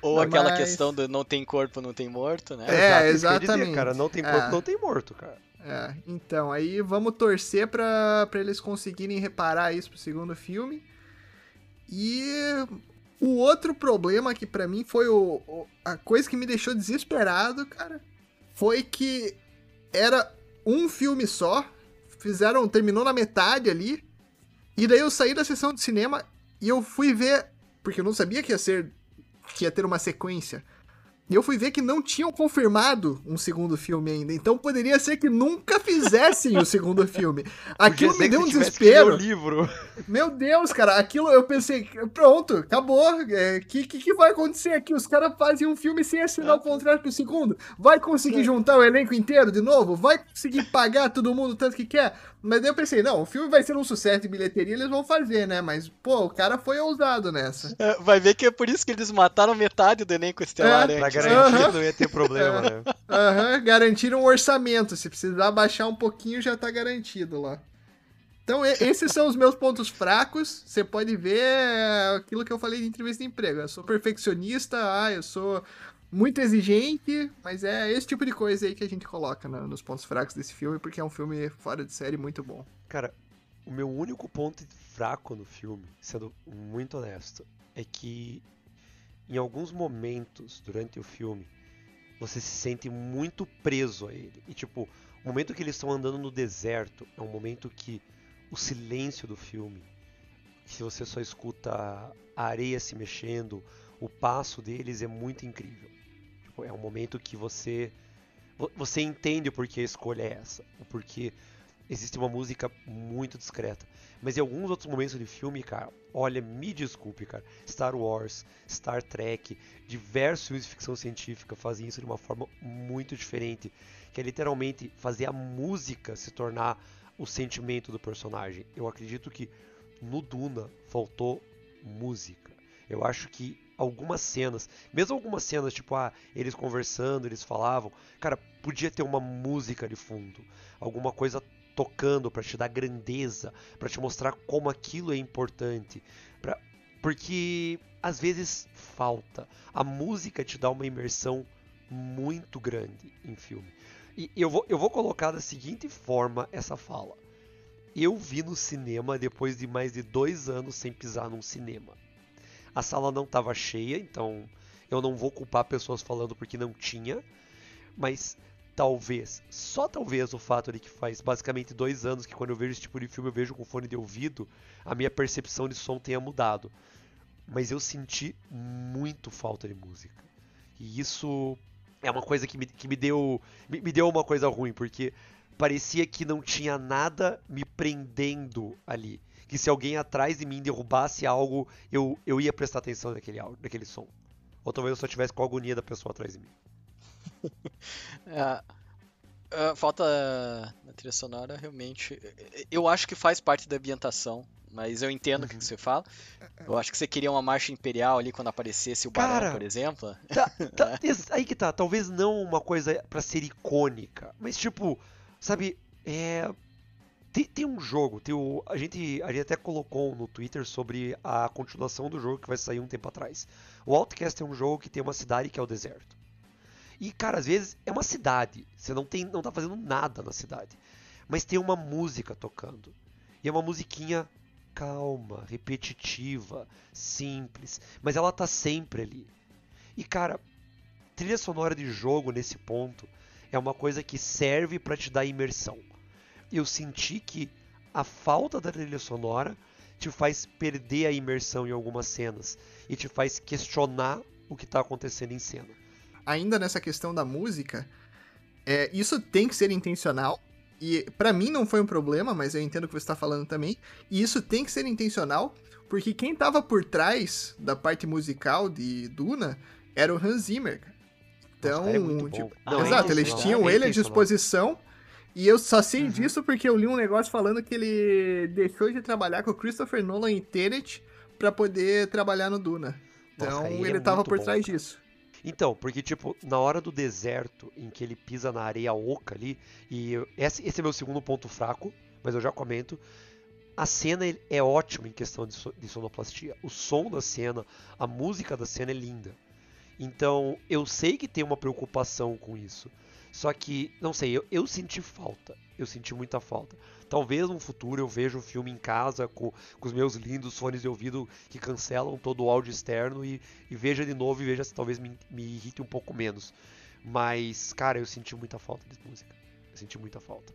Ou Mas... aquela questão do não tem corpo, não tem morto, né?
É, exatamente. Dizer,
cara, não tem corpo, é. não tem morto, cara.
É, então, aí vamos torcer pra, pra eles conseguirem reparar isso pro segundo filme. E o outro problema que para mim foi o, o, a coisa que me deixou desesperado, cara, foi que era um filme só, fizeram, terminou na metade ali, e daí eu saí da sessão de cinema e eu fui ver, porque eu não sabia que ia ser, que ia ter uma sequência. E eu fui ver que não tinham confirmado um segundo filme ainda. Então poderia ser que nunca fizessem o segundo filme. Aquilo me deu um desespero.
livro.
Meu Deus, cara, aquilo eu pensei, pronto, acabou. O é, que, que, que, vai acontecer aqui? Os caras fazem um filme sem assinar o contrato pro segundo. Vai conseguir juntar o elenco inteiro de novo? Vai conseguir pagar todo mundo tanto que quer? Mas daí eu pensei, não, o filme vai ser um sucesso de bilheteria, eles vão fazer, né? Mas, pô, o cara foi ousado nessa.
É, vai ver que é por isso que eles mataram metade do elenco estelar. É,
pra garantir uh -huh. não ia ter problema, né?
Aham, uh -huh. garantiram um orçamento. Se precisar baixar um pouquinho, já tá garantido lá. Então, esses são os meus pontos fracos. Você pode ver é, aquilo que eu falei de entrevista de emprego. Eu sou perfeccionista, ah, eu sou muito exigente, mas é esse tipo de coisa aí que a gente coloca nos pontos fracos desse filme, porque é um filme fora de série muito bom.
Cara, o meu único ponto fraco no filme, sendo muito honesto, é que em alguns momentos durante o filme você se sente muito preso a ele. E tipo, o momento que eles estão andando no deserto é um momento que o silêncio do filme, se você só escuta a areia se mexendo, o passo deles é muito incrível. Tipo, é um momento que você você entende o porquê a escolha é essa, o porquê existe uma música muito discreta. Mas em alguns outros momentos do filme, cara, olha, me desculpe, cara, Star Wars, Star Trek, diversos filmes de ficção científica fazem isso de uma forma muito diferente, que é literalmente fazer a música se tornar o sentimento do personagem. Eu acredito que no Duna faltou música. Eu acho que algumas cenas, mesmo algumas cenas, tipo, ah, eles conversando, eles falavam, cara, podia ter uma música de fundo, alguma coisa tocando para te dar grandeza, para te mostrar como aquilo é importante, pra... porque às vezes falta. A música te dá uma imersão muito grande em filme. E eu vou, eu vou colocar da seguinte forma essa fala. Eu vi no cinema depois de mais de dois anos sem pisar num cinema. A sala não estava cheia, então eu não vou culpar pessoas falando porque não tinha, mas talvez, só talvez o fato de que faz basicamente dois anos que quando eu vejo esse tipo de filme eu vejo com fone de ouvido, a minha percepção de som tenha mudado. Mas eu senti muito falta de música. E isso é uma coisa que me, que me deu me, me deu uma coisa ruim, porque parecia que não tinha nada me prendendo ali. Que se alguém atrás de mim derrubasse algo, eu, eu ia prestar atenção naquele, naquele som. Ou talvez eu só tivesse com a agonia da pessoa atrás de mim.
é, é, falta na trilha sonora, realmente. Eu acho que faz parte da ambientação mas eu entendo o que, que, você fala. Eu acho que você queria uma marcha imperial ali quando aparecesse o Barão, Cara, por exemplo.
Tá, tá, aí que tá, talvez não uma coisa para ser icônica, mas tipo, sabe, é. Tem, tem um jogo, tem o, a, gente, a gente até colocou no Twitter sobre a continuação do jogo que vai sair um tempo atrás. O Outcast é um jogo que tem uma cidade que é o deserto. E, cara, às vezes é uma cidade, você não, tem, não tá fazendo nada na cidade, mas tem uma música tocando. E é uma musiquinha calma, repetitiva, simples, mas ela tá sempre ali. E cara, trilha sonora de jogo nesse ponto é uma coisa que serve para te dar imersão. Eu senti que a falta da trilha sonora te faz perder a imersão em algumas cenas e te faz questionar o que está acontecendo em cena.
Ainda nessa questão da música, é, isso tem que ser intencional, e para mim não foi um problema, mas eu entendo o que você está falando também. E isso tem que ser intencional, porque quem tava por trás da parte musical de Duna era o Hans Zimmer. Então, Nossa, é tipo, não, exato, é eles tinham é ele à disposição. E eu só sei uhum. disso porque eu li um negócio falando que ele deixou de trabalhar com o Christopher Nolan em Tenet para poder trabalhar no Duna. Então, Nossa, ele, é tava por bom, trás cara. disso.
Então, porque, tipo, na hora do deserto, em que ele pisa na areia oca ali, e esse, esse é meu segundo ponto fraco, mas eu já comento. A cena é ótima em questão de, so, de sonoplastia. O som da cena, a música da cena é linda. Então, eu sei que tem uma preocupação com isso. Só que, não sei, eu, eu senti falta. Eu senti muita falta. Talvez no futuro eu veja o filme em casa com, com os meus lindos fones de ouvido que cancelam todo o áudio externo e, e veja de novo e veja se talvez me, me irrite um pouco menos. Mas, cara, eu senti muita falta de música. Eu senti muita falta.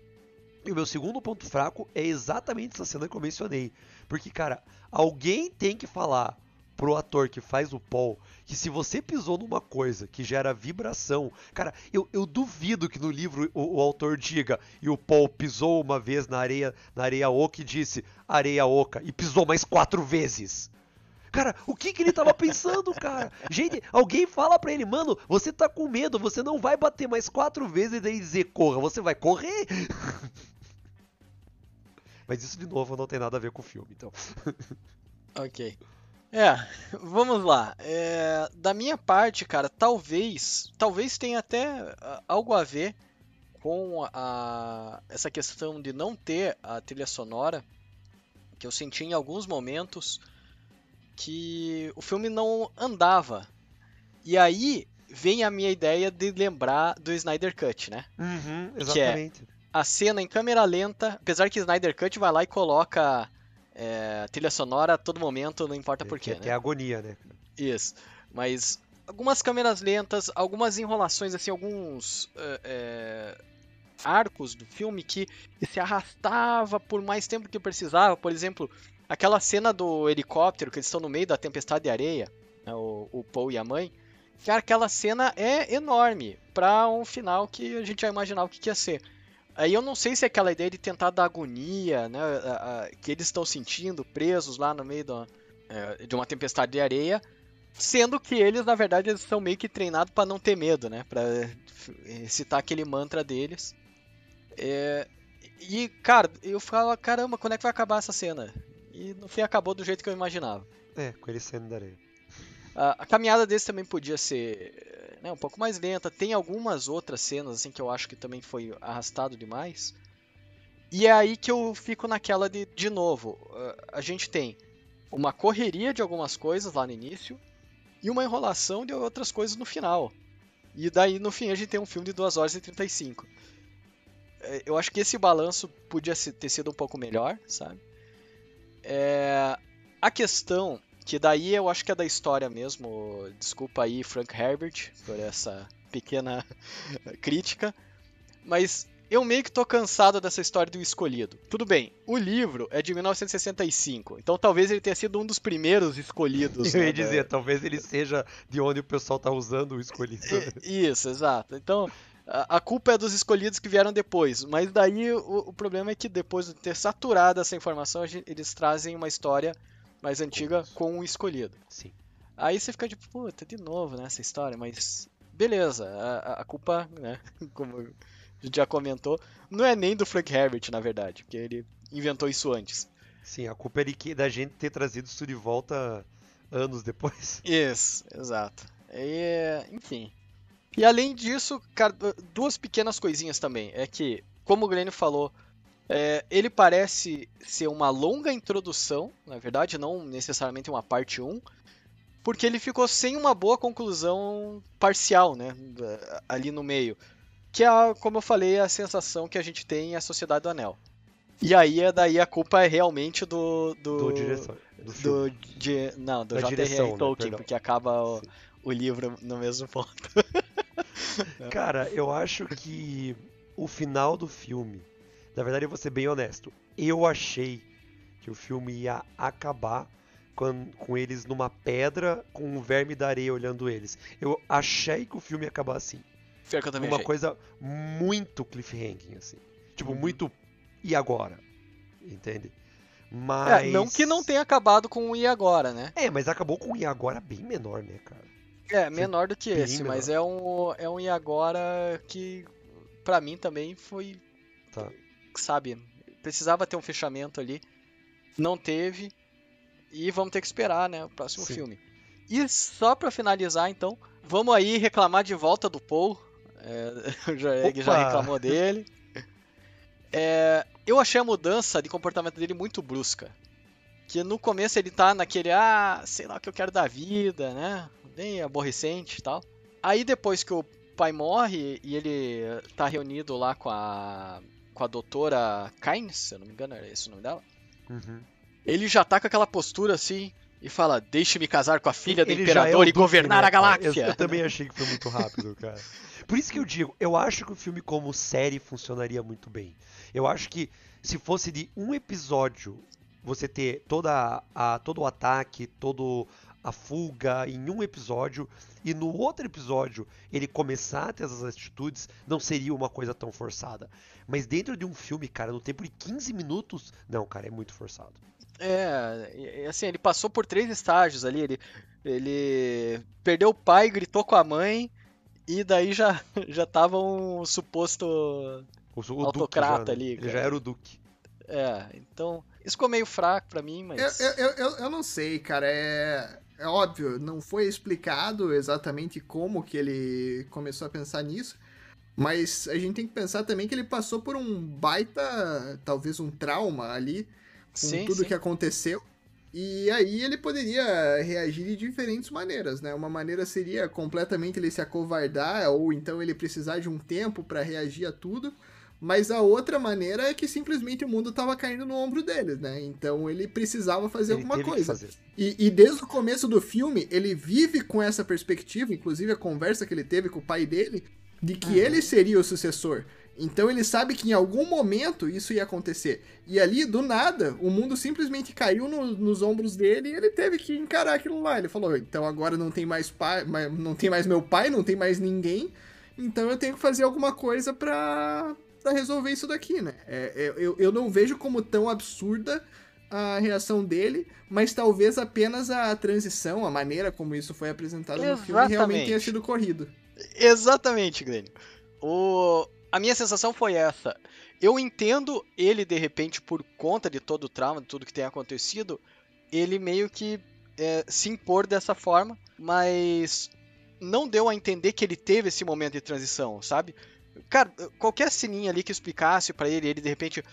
E o meu segundo ponto fraco é exatamente essa cena que eu mencionei. Porque, cara, alguém tem que falar pro ator que faz o Paul que se você pisou numa coisa que gera vibração, cara, eu, eu duvido que no livro o, o, autor diga e o Paul pisou uma vez na areia na areia oca e disse areia oca e pisou mais quatro vezes. Cara, o que, que ele tava pensando, cara? Gente, alguém fala pra ele, mano, você tá com medo, você não vai bater mais quatro vezes e dizer corra, você vai correr? Mas isso de novo não tem nada a ver com o filme, então.
ok. É, vamos lá. É, da minha parte, cara, talvez, talvez tenha até algo a ver com a, essa questão de não ter a trilha sonora, que eu senti em alguns momentos que o filme não andava. E aí vem a minha ideia de lembrar do Snyder Cut, né?
Uhum, exatamente.
Que é a cena em câmera lenta, apesar que Snyder Cut vai lá e coloca é, trilha sonora a todo momento, não importa porquê. É,
né? é agonia, né?
Isso. Mas algumas câmeras lentas, algumas enrolações, assim, alguns é, é, arcos do filme que, se arrastava por mais tempo que precisava. Por exemplo, aquela cena do helicóptero que eles estão no meio da tempestade de areia, né, o, o Paul e a mãe. Cara, aquela cena é enorme para um final que a gente já imaginava o que, que ia ser. Aí eu não sei se é aquela ideia de tentar dar agonia, né, a, a, que eles estão sentindo presos lá no meio do, é, de uma tempestade de areia, sendo que eles na verdade eles são meio que treinados para não ter medo, né, para citar aquele mantra deles. É, e cara, eu falo caramba, quando é que vai acabar essa cena? E no fim acabou do jeito que eu imaginava.
É, com eles saindo da areia.
A, a caminhada desse também podia ser né, um pouco mais lenta. Tem algumas outras cenas assim que eu acho que também foi arrastado demais. E é aí que eu fico naquela de, de novo, a gente tem uma correria de algumas coisas lá no início e uma enrolação de outras coisas no final. E daí no fim a gente tem um filme de 2 horas e 35. É, eu acho que esse balanço podia ter sido um pouco melhor, sabe? É... A questão, que daí eu acho que é da história mesmo, desculpa aí Frank Herbert por essa pequena crítica, mas eu meio que tô cansado dessa história do escolhido. Tudo bem, o livro é de 1965, então talvez ele tenha sido um dos primeiros escolhidos.
Eu
ia
né, dizer, talvez ele seja de onde o pessoal tá usando o escolhido.
Isso, exato. Então, a, culpa é dos escolhidos que vieram depois. Mas daí o, o problema é que depois de ter saturado essa informação, eles trazem uma história mais antiga com o escolhido.
Sim.
Aí você fica tipo, puta, de novo, né, essa história, mas beleza, a, a culpa, né, como a gente já comentou, não é nem do Frank Herbert, na verdade, porque ele inventou isso antes.
Sim, a culpa é de, da gente ter trazido isso de volta anos depois.
Isso, exato. E, enfim, e além disso, cara, duas pequenas coisinhas também. É que, como o Glenn falou, é, ele parece ser uma longa introdução, na verdade, não necessariamente uma parte 1, porque ele ficou sem uma boa conclusão parcial, né, ali no meio. Que é, como eu falei, a sensação que a gente tem a Sociedade do Anel. E aí, é daí a culpa é realmente do. Do,
do diretor.
Do, do de, não, do J.R.R. Né? Tolkien, né? porque acaba o, o livro no mesmo ponto.
Cara, eu acho que o final do filme, na verdade eu vou ser bem honesto, eu achei que o filme ia acabar com, com eles numa pedra com um verme da areia olhando eles. Eu achei que o filme ia acabar assim.
Pior que eu também
Uma
achei.
coisa muito cliffhanging, assim. Tipo, uhum. muito. E agora? Entende?
Mas. É, não que não tenha acabado com o E agora, né?
É, mas acabou com o E agora bem menor, né, cara?
É, menor do que esse, mas é um, é um e agora que para mim também foi. Tá. Sabe, precisava ter um fechamento ali. Não teve. E vamos ter que esperar, né? O próximo Sim. filme. E só para finalizar, então, vamos aí reclamar de volta do Paul. É, o já reclamou dele. É, eu achei a mudança de comportamento dele muito brusca. Que no começo ele tá naquele, ah, sei lá o que eu quero da vida, né? bem aborrecente e tal. Aí depois que o pai morre e ele tá reunido lá com a com a doutora Kynes, se eu não me engano, era esse o nome dela.
Uhum.
Ele já tá com aquela postura assim e fala: Deixe-me casar com a filha do ele imperador é e governar né, a galáxia.
Eu, eu, também achei que foi muito rápido, cara. Por isso que eu digo, eu acho que o filme como série funcionaria muito bem. Eu acho que se fosse de um episódio você ter toda a, todo o ataque, todo a fuga em um episódio e no outro episódio ele começar a ter essas atitudes, não seria uma coisa tão forçada. Mas dentro de um filme, cara, no tempo de 15 minutos, não, cara, é muito forçado.
É, assim, ele passou por três estágios ali, ele, ele perdeu o pai, gritou com a mãe e daí já, já tava um suposto
o, o
autocrata
já,
ali.
Ele já era o Duque.
É, então. Isso ficou meio fraco pra mim, mas.
Eu, eu, eu, eu não sei, cara. É é óbvio, não foi explicado exatamente como que ele começou a pensar nisso, mas a gente tem que pensar também que ele passou por um baita, talvez um trauma ali, com sim, tudo sim. que aconteceu. E aí ele poderia reagir de diferentes maneiras, né? Uma maneira seria completamente ele se acovardar, ou então ele precisar de um tempo para reagir a tudo. Mas a outra maneira é que simplesmente o mundo estava caindo no ombro deles, né? Então ele precisava fazer ele alguma coisa. E, e, desde o começo do filme, ele vive com essa perspectiva, inclusive a conversa que ele teve com o pai dele, de que uhum. ele seria o sucessor. Então ele sabe que em algum momento isso ia acontecer. E ali, do nada, o mundo simplesmente caiu no, nos ombros dele e ele teve que encarar aquilo lá. Ele falou: então agora não tem mais pai, não tem mais meu pai, não tem mais ninguém. Então eu tenho que fazer alguma coisa pra, para resolver isso daqui, né? É, é, eu, eu não vejo como tão absurda a reação dele, mas talvez apenas a transição, a maneira como isso foi apresentado Exatamente. no filme realmente tenha sido corrido.
Exatamente, Glenn. O... A minha sensação foi essa. Eu entendo ele, de repente, por conta de todo o trauma, de tudo que tem acontecido, ele meio que é, se impor dessa forma, mas não deu a entender que ele teve esse momento de transição, sabe? Cara, qualquer sininho ali que explicasse para ele, ele de repente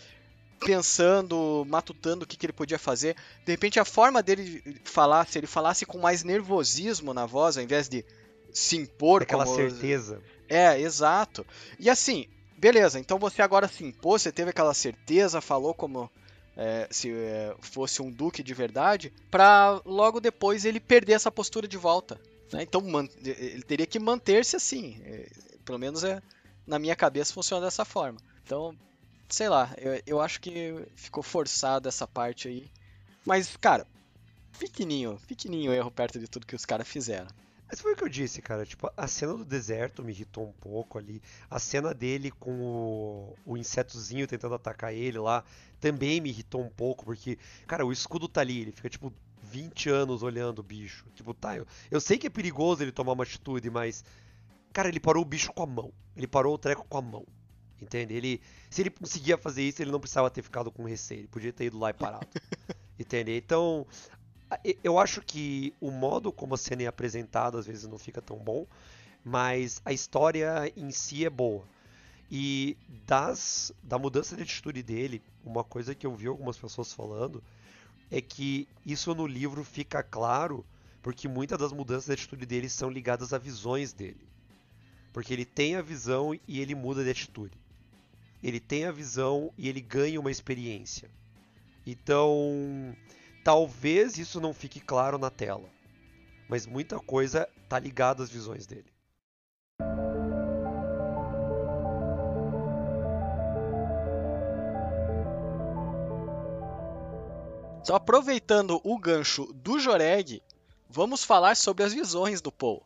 pensando, matutando o que, que ele podia fazer, de repente a forma dele falar, se ele falasse com mais nervosismo na voz, ao invés de se impor
Aquela
como...
certeza.
É, exato. E assim, beleza, então você agora se impôs, você teve aquela certeza, falou como é, se é, fosse um duque de verdade, pra logo depois ele perder essa postura de volta. Né? Então ele teria que manter-se assim. É, pelo menos é, na minha cabeça funciona dessa forma. Então, sei lá, eu, eu acho que ficou forçado essa parte aí. Mas, cara, pequenininho, pequenininho erro perto de tudo que os caras fizeram.
Mas foi o que eu disse, cara. Tipo, a cena do deserto me irritou um pouco ali. A cena dele com o, o insetozinho tentando atacar ele lá também me irritou um pouco, porque, cara, o escudo tá ali, ele fica, tipo, 20 anos olhando o bicho. Tipo, tá, eu, eu sei que é perigoso ele tomar uma atitude, mas. Cara, ele parou o bicho com a mão. Ele parou o treco com a mão. Entende? Ele, se ele conseguia fazer isso, ele não precisava ter ficado com receio. Ele podia ter ido lá e parado. entende? Então, eu acho que o modo como a cena é apresentada às vezes não fica tão bom, mas a história em si é boa. E das, da mudança de atitude dele, uma coisa que eu vi algumas pessoas falando é que isso no livro fica claro porque muitas das mudanças de atitude dele são ligadas a visões dele. Porque ele tem a visão e ele muda de atitude. Ele tem a visão e ele ganha uma experiência. Então, Talvez isso não fique claro na tela, mas muita coisa tá ligada às visões dele.
Então, aproveitando o gancho do Joreg, vamos falar sobre as visões do Paul.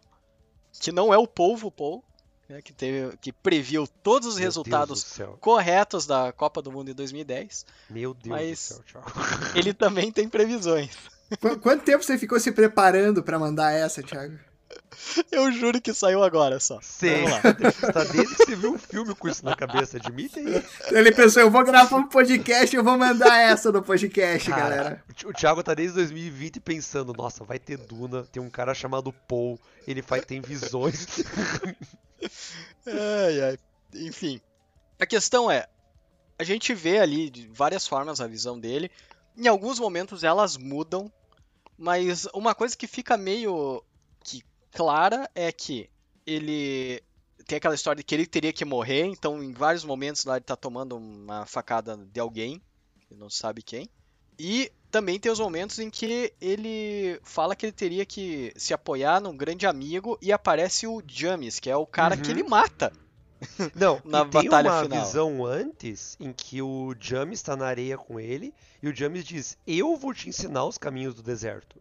Que não é o polvo Paul, né, que, teve, que previu todos os
Meu
resultados corretos da Copa do Mundo em 2010.
Meu Deus
mas
do céu, Thiago.
Ele também tem previsões.
Qu quanto tempo você ficou se preparando para mandar essa, Thiago?
Eu juro que saiu agora só.
Sim. Tá desde que você viu um filme com isso na cabeça, admite aí.
Ele pensou, eu vou gravar um podcast e eu vou mandar essa no podcast,
Cara,
galera.
O Thiago tá desde 2020 pensando, nossa, vai ter Duna, tem um cara chamado Paul, ele faz, tem visões.
ai, ai. Enfim. A questão é, a gente vê ali de várias formas a visão dele. Em alguns momentos elas mudam, mas uma coisa que fica meio que clara é que ele tem aquela história de que ele teria que morrer, então em vários momentos lá ele tá tomando uma facada de alguém, não sabe quem. E também tem os momentos em que ele fala que ele teria que se apoiar num grande amigo e aparece o James, que é o cara
Uhum.
que ele mata.
Não,
Na
tem
batalha
uma
final.
visão antes em que o James está na areia com ele e o James diz: Eu vou te ensinar os caminhos do deserto.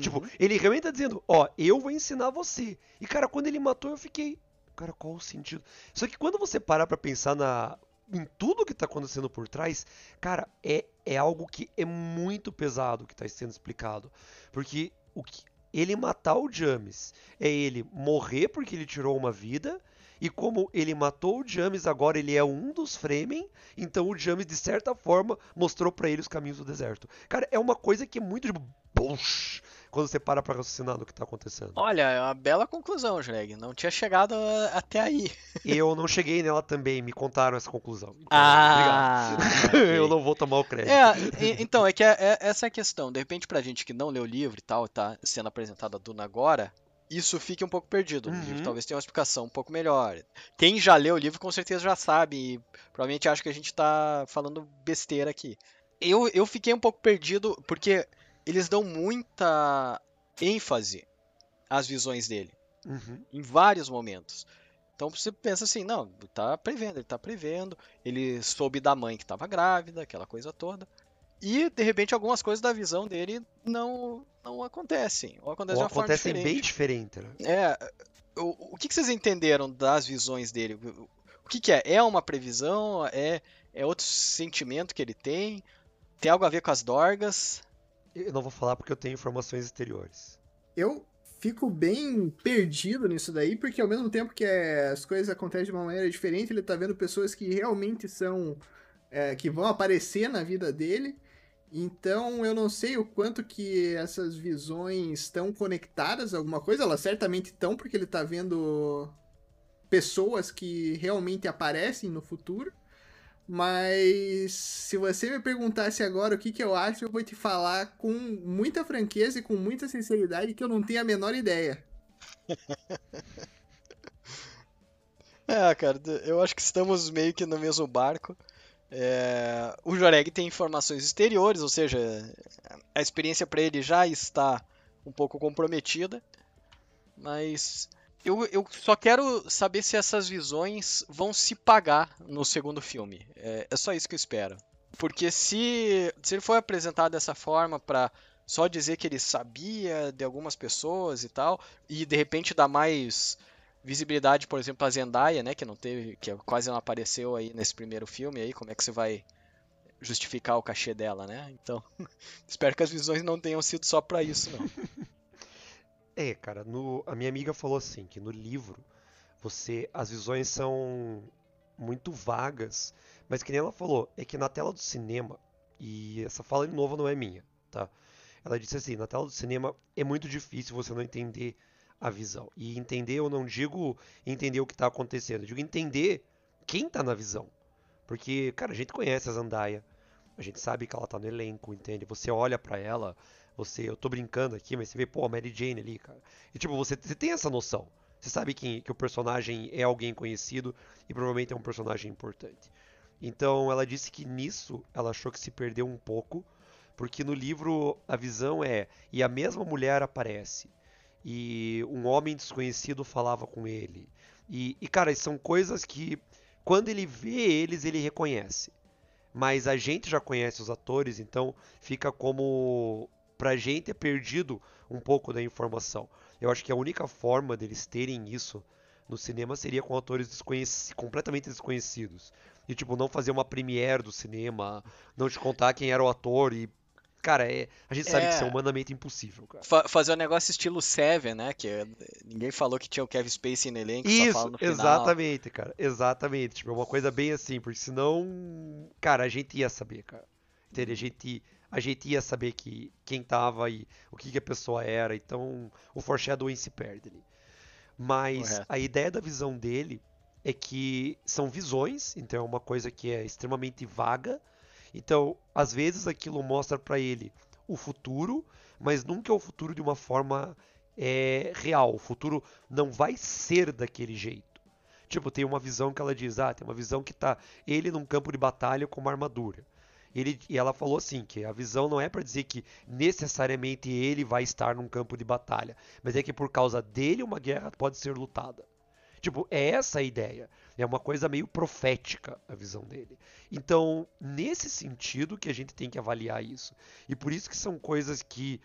Tipo,
Uhum.
ele realmente tá dizendo: Ó, eu vou ensinar você. E cara, quando ele matou, eu fiquei. Cara, qual o sentido? Só que quando você parar pra pensar na. Em tudo que tá acontecendo por trás, cara, é, é algo que é muito pesado que tá sendo explicado. Porque o que, ele matar o James é ele morrer porque ele tirou uma vida, e como ele matou o James, agora ele é um dos Fremen, então o James, de certa forma, mostrou pra ele os caminhos do deserto. Cara, é uma coisa que é muito tipo. Bush, quando você para pra raciocinar no que tá acontecendo.
Olha, é uma bela conclusão, Greg. Não tinha chegado a- até aí.
Eu não cheguei nela também, me contaram essa conclusão. Então,
Ah.
Eu não vou tomar o crédito.
É, então, é que é- é- essa é a questão. De repente, pra gente que não leu o livro e tal, tá sendo apresentada a Duna agora, isso fica um pouco perdido.
Uhum.
livro talvez tenha uma explicação um pouco melhor. Quem já leu o livro com certeza já sabe e provavelmente acha que a gente tá falando besteira aqui. Eu, eu fiquei um pouco perdido porque eles dão muita ênfase às visões dele
Uhum.
em vários momentos. Então você pensa assim, não, tá prevendo, ele tá prevendo, ele soube da mãe que estava grávida, aquela coisa toda. E de repente algumas coisas da visão dele não não acontecem, ou acontecem de
Ou
uma forma diferente.
bem diferente, né?
É, o, o que, que vocês entenderam das visões dele? O, o que, que é? É uma previsão? É, é outro sentimento que ele tem? Tem algo a ver com as dorgas?
Eu não vou falar porque eu tenho informações exteriores.
Eu fico bem perdido nisso daí, porque ao mesmo tempo que as coisas acontecem de uma maneira diferente, ele tá vendo pessoas que realmente são. é, que vão aparecer na vida dele. Então eu não sei o quanto que essas visões estão conectadas a alguma coisa. Elas certamente estão, porque ele está vendo pessoas que realmente aparecem no futuro. Mas se você me perguntasse agora o que, que eu acho, eu vou te falar com muita franqueza e com muita sinceridade que eu não tenho a menor ideia.
é, cara, eu acho que estamos meio que no mesmo barco. É, o Joreg tem informações exteriores, ou seja, a experiência para ele já está um pouco comprometida, mas eu, eu, só quero saber se essas visões vão se pagar no segundo filme. É, é só isso que eu espero. Porque se, se ele for apresentado dessa forma para só dizer que ele sabia de algumas pessoas e tal, e de repente dar mais visibilidade, por exemplo, a Zendaya, né, que não teve, que quase não apareceu aí nesse primeiro filme aí, como é que você vai justificar o cachê dela, né? Então, espero que as visões não tenham sido só para isso, não.
É, cara, no, a minha amiga falou assim que no livro você as visões são muito vagas, mas que nem ela falou, é que na tela do cinema e essa fala de novo não é minha, tá? Ela disse assim, na tela do cinema é muito difícil você não entender a visão. E entender, eu não digo entender o que está acontecendo, eu digo entender quem está na visão. Porque, cara, a gente conhece a Zandaia, a gente sabe que ela está no elenco, entende? Você olha para ela, você, eu tô brincando aqui, mas você vê, pô, Mary Jane ali, cara. E tipo, você, você tem essa noção. Você sabe que, que o personagem é alguém conhecido e provavelmente é um personagem importante. Então ela disse que nisso ela achou que se perdeu um pouco, porque no livro a visão é e a mesma mulher aparece e um homem desconhecido falava com ele. E, e cara, são coisas que quando ele vê eles, ele reconhece. Mas a gente já conhece os atores, então fica como pra gente é perdido um pouco da informação. Eu acho que a única forma deles terem isso no cinema seria com atores completamente desconhecidos. E tipo, não fazer uma premiere do cinema, não te contar quem era o ator e Cara, é, a gente sabe é, que isso é humanamente impossível, cara.
Fa fazer um negócio estilo Seven, né? Que é, ninguém falou que tinha o Kevin Spacey no elenco,
isso,
só fala no
final. exatamente, cara. Exatamente. Tipo, é uma coisa bem assim, porque senão, cara, a gente ia saber, cara. Entendeu? A gente, a gente ia saber que quem tava aí, o que, que a pessoa era. Então, o foreshadowing se perde ali. Mas Correto. a ideia da visão dele é que são visões, então é uma coisa que é extremamente vaga então, às vezes aquilo mostra para ele o futuro, mas nunca é o futuro de uma forma é, real. O futuro não vai ser daquele jeito. Tipo, tem uma visão que ela diz, ah, tem uma visão que tá ele num campo de batalha com uma armadura. Ele, e ela falou assim que a visão não é para dizer que necessariamente ele vai estar num campo de batalha, mas é que por causa dele uma guerra pode ser lutada. Tipo, é essa a ideia. É uma coisa meio profética a visão dele. Então, nesse sentido que a gente tem que avaliar isso. E por isso que são coisas que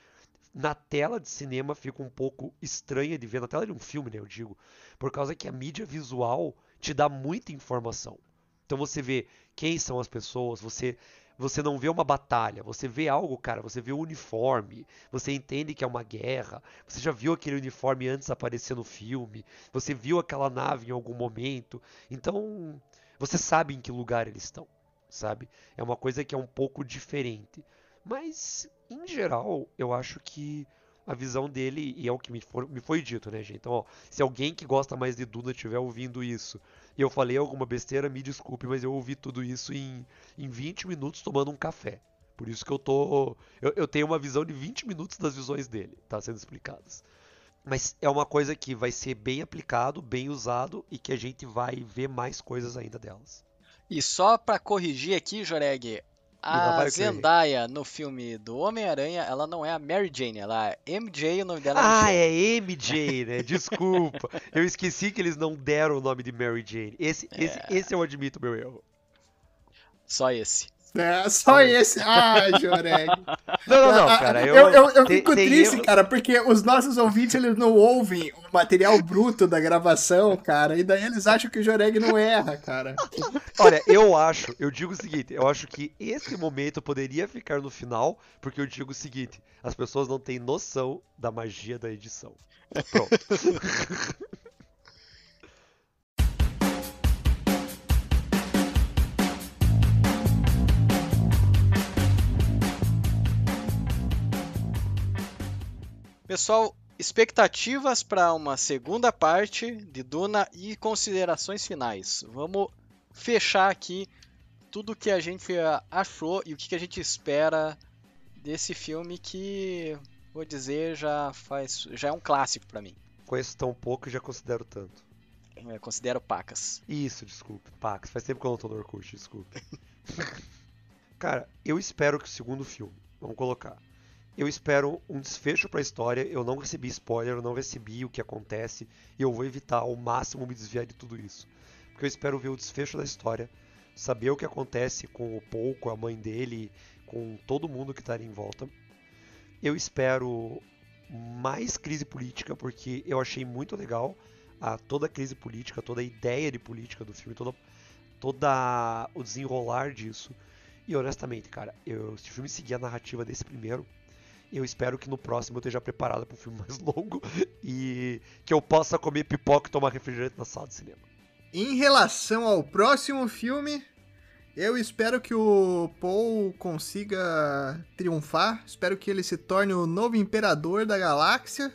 na tela de cinema fica um pouco estranha de ver, na tela de um filme, né, eu digo, por causa que a mídia visual te dá muita informação. Então você vê quem são as pessoas, você você não vê uma batalha, você vê algo, cara, você vê o uniforme, você entende que é uma guerra, você já viu aquele uniforme antes aparecer no filme, você viu aquela nave em algum momento, então você sabe em que lugar eles estão, sabe? É uma coisa que é um pouco diferente. Mas, em geral, eu acho que a visão dele, e é o que me, for, me foi dito, né, gente? Então, ó, se alguém que gosta mais de Duna estiver ouvindo isso e eu falei alguma besteira, me desculpe, mas eu ouvi tudo isso em, em 20 minutos tomando um café. Por isso que eu tô. Eu, eu tenho uma visão de 20 minutos das visões dele, tá sendo explicadas. Mas é uma coisa que vai ser bem aplicado, bem usado e que a gente vai ver mais coisas ainda delas.
E só para corrigir aqui, Joreg, a Zendaya no filme do Homem-Aranha, ela não é a Mary Jane, ela é MJ, o nome dela
é Ah, é MJ, né? Desculpa. eu esqueci que eles não deram o nome de Mary Jane. Esse, é... esse, esse eu admito meu erro.
Só esse.
É, só esse. Ah, Joreg.
Não, não, não, cara.
Eu, eu, eu, eu fico tem, triste, cara, porque os nossos ouvintes eles não ouvem o material bruto da gravação, cara, e daí eles acham que o Joreg não erra, cara.
Olha, eu acho, eu digo o seguinte, eu acho que esse momento poderia ficar no final, porque eu digo o seguinte, as pessoas não têm noção da magia da edição. Pronto.
Pessoal, expectativas para uma segunda parte de Duna e considerações finais. Vamos fechar aqui tudo que a gente achou e o que a gente espera desse filme que vou dizer já faz já é um clássico para mim.
Conheço tão pouco e já considero tanto.
Eu considero pacas.
Isso, desculpe, pacas. Faz tempo que eu não tô no Orkut, desculpe. Cara, eu espero que o segundo filme, vamos colocar, eu espero um desfecho para a história. Eu não recebi spoiler, eu não recebi o que acontece e eu vou evitar ao máximo me desviar de tudo isso, porque eu espero ver o desfecho da história, saber o que acontece com o Paul, com a mãe dele, com todo mundo que está ali em volta. Eu espero mais crise política, porque eu achei muito legal a, toda a crise política, toda a ideia de política do filme, toda o desenrolar disso. E honestamente, cara, eu, se o filme seguir a narrativa desse primeiro, eu espero que no próximo eu esteja preparado para um filme mais longo e que eu possa comer pipoca e tomar refrigerante na sala de cinema.
Em relação ao próximo filme, eu espero que o Paul consiga triunfar. Espero que ele se torne o novo imperador da galáxia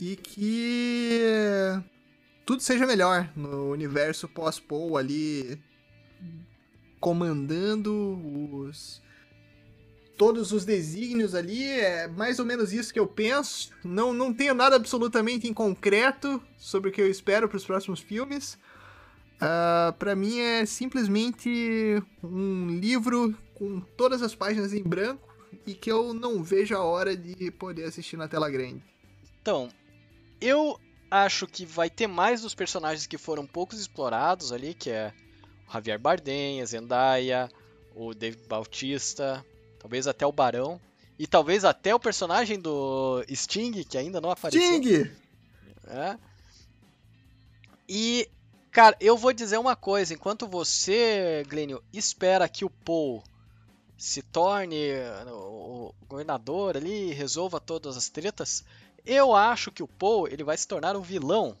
e que tudo seja melhor no universo pós-Paul ali comandando os todos os desígnios ali, é mais ou menos isso que eu penso. Não, não tenho nada absolutamente em concreto sobre o que eu espero para os próximos filmes. Uh, ah, para mim é simplesmente um livro com todas as páginas em branco e que eu não vejo a hora de poder assistir na tela grande.
Então, eu acho que vai ter mais dos personagens que foram poucos explorados ali, que é o Javier Bardem, a Zendaya, o David Bautista, talvez até o Barão e talvez até o personagem do Sting que ainda não apareceu.
Sting.
É. E cara, eu vou dizer uma coisa, enquanto você, Glênio, espera que o Paul se torne o governador ali, resolva todas as tretas, eu acho que o Paul ele vai se tornar um vilão.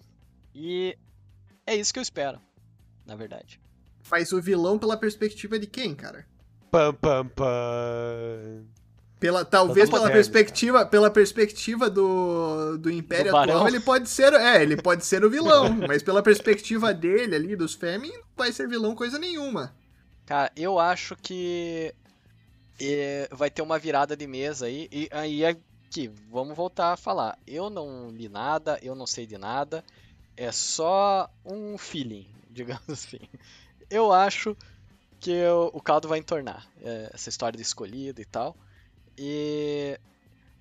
E é isso que eu espero, na verdade.
Faz o vilão pela perspectiva de quem, cara?
Pam, pam, pam.
Pela, talvez pela perspectiva, pela perspectiva do, do Império do atual, ele pode ser. É, ele pode ser o vilão. mas pela perspectiva dele ali, dos Femi, não vai ser vilão coisa nenhuma.
Cara, eu acho que é, vai ter uma virada de mesa aí. E aí é que, vamos voltar a falar. Eu não li nada, eu não sei de nada. É só um feeling, digamos assim. Eu acho que o, o caldo vai entornar. É, essa história de escolhido e tal. E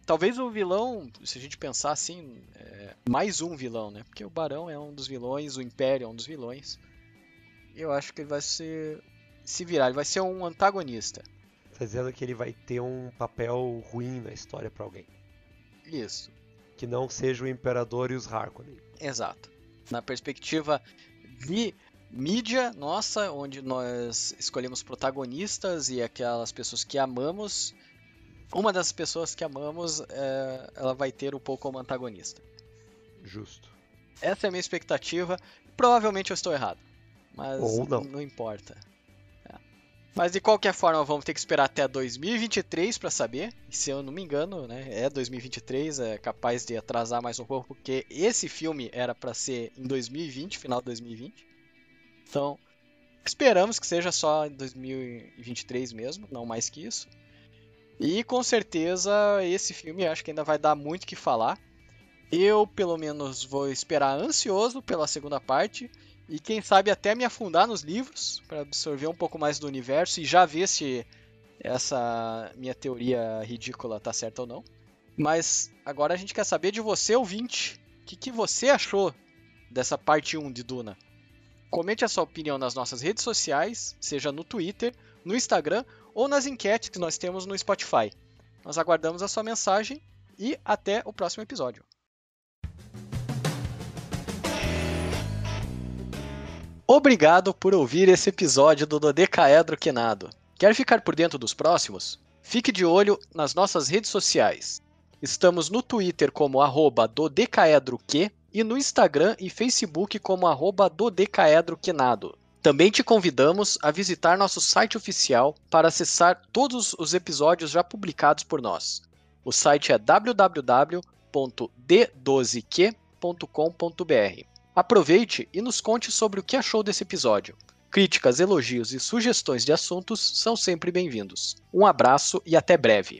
talvez o vilão, se a gente pensar assim, é, mais um vilão, né? Porque o Barão é um dos vilões, o Império é um dos vilões. Eu acho que ele vai ser se virar, ele vai ser um antagonista.
Tá dizendo que ele vai ter um papel ruim na história para alguém.
Isso.
Que não seja o Imperador e os Harkonnen.
Exato. Na perspectiva de mídia nossa, onde nós escolhemos protagonistas e aquelas pessoas que amamos. Uma das pessoas que amamos, é, ela vai ter um pouco como antagonista.
Justo.
Essa é a minha expectativa. Provavelmente eu estou errado. Mas
Ou não.
não importa. É. Mas de qualquer forma, vamos ter que esperar até 2023 para saber. E se eu não me engano, né, é 2023, é capaz de atrasar mais um pouco, porque esse filme era para ser em 2020, final de 2020. Então, esperamos que seja só em 2023 mesmo, não mais que isso. E com certeza esse filme acho que ainda vai dar muito que falar. Eu, pelo menos, vou esperar ansioso pela segunda parte e quem sabe até me afundar nos livros para absorver um pouco mais do universo e já ver se essa minha teoria ridícula tá certa ou não. Mas agora a gente quer saber de você, ouvinte. O que, que você achou dessa parte 1 de Duna? Comente a sua opinião nas nossas redes sociais, seja no Twitter, no Instagram ou nas enquetes que nós temos no Spotify. Nós aguardamos a sua mensagem e até o próximo episódio. Obrigado por ouvir esse episódio do Dodecaedro Quenado. Quer ficar por dentro dos próximos? Fique de olho nas nossas redes sociais. Estamos no Twitter como arroba e no Instagram e Facebook como arroba dodecaedroquenado. Também te convidamos a visitar nosso site oficial para acessar todos os episódios já publicados por nós. O site é www.dodecaedro.com.br. www.d12q.com.br. Aproveite e nos conte sobre o que achou desse episódio. Críticas, elogios e sugestões de assuntos são sempre bem-vindos. Um abraço e até breve.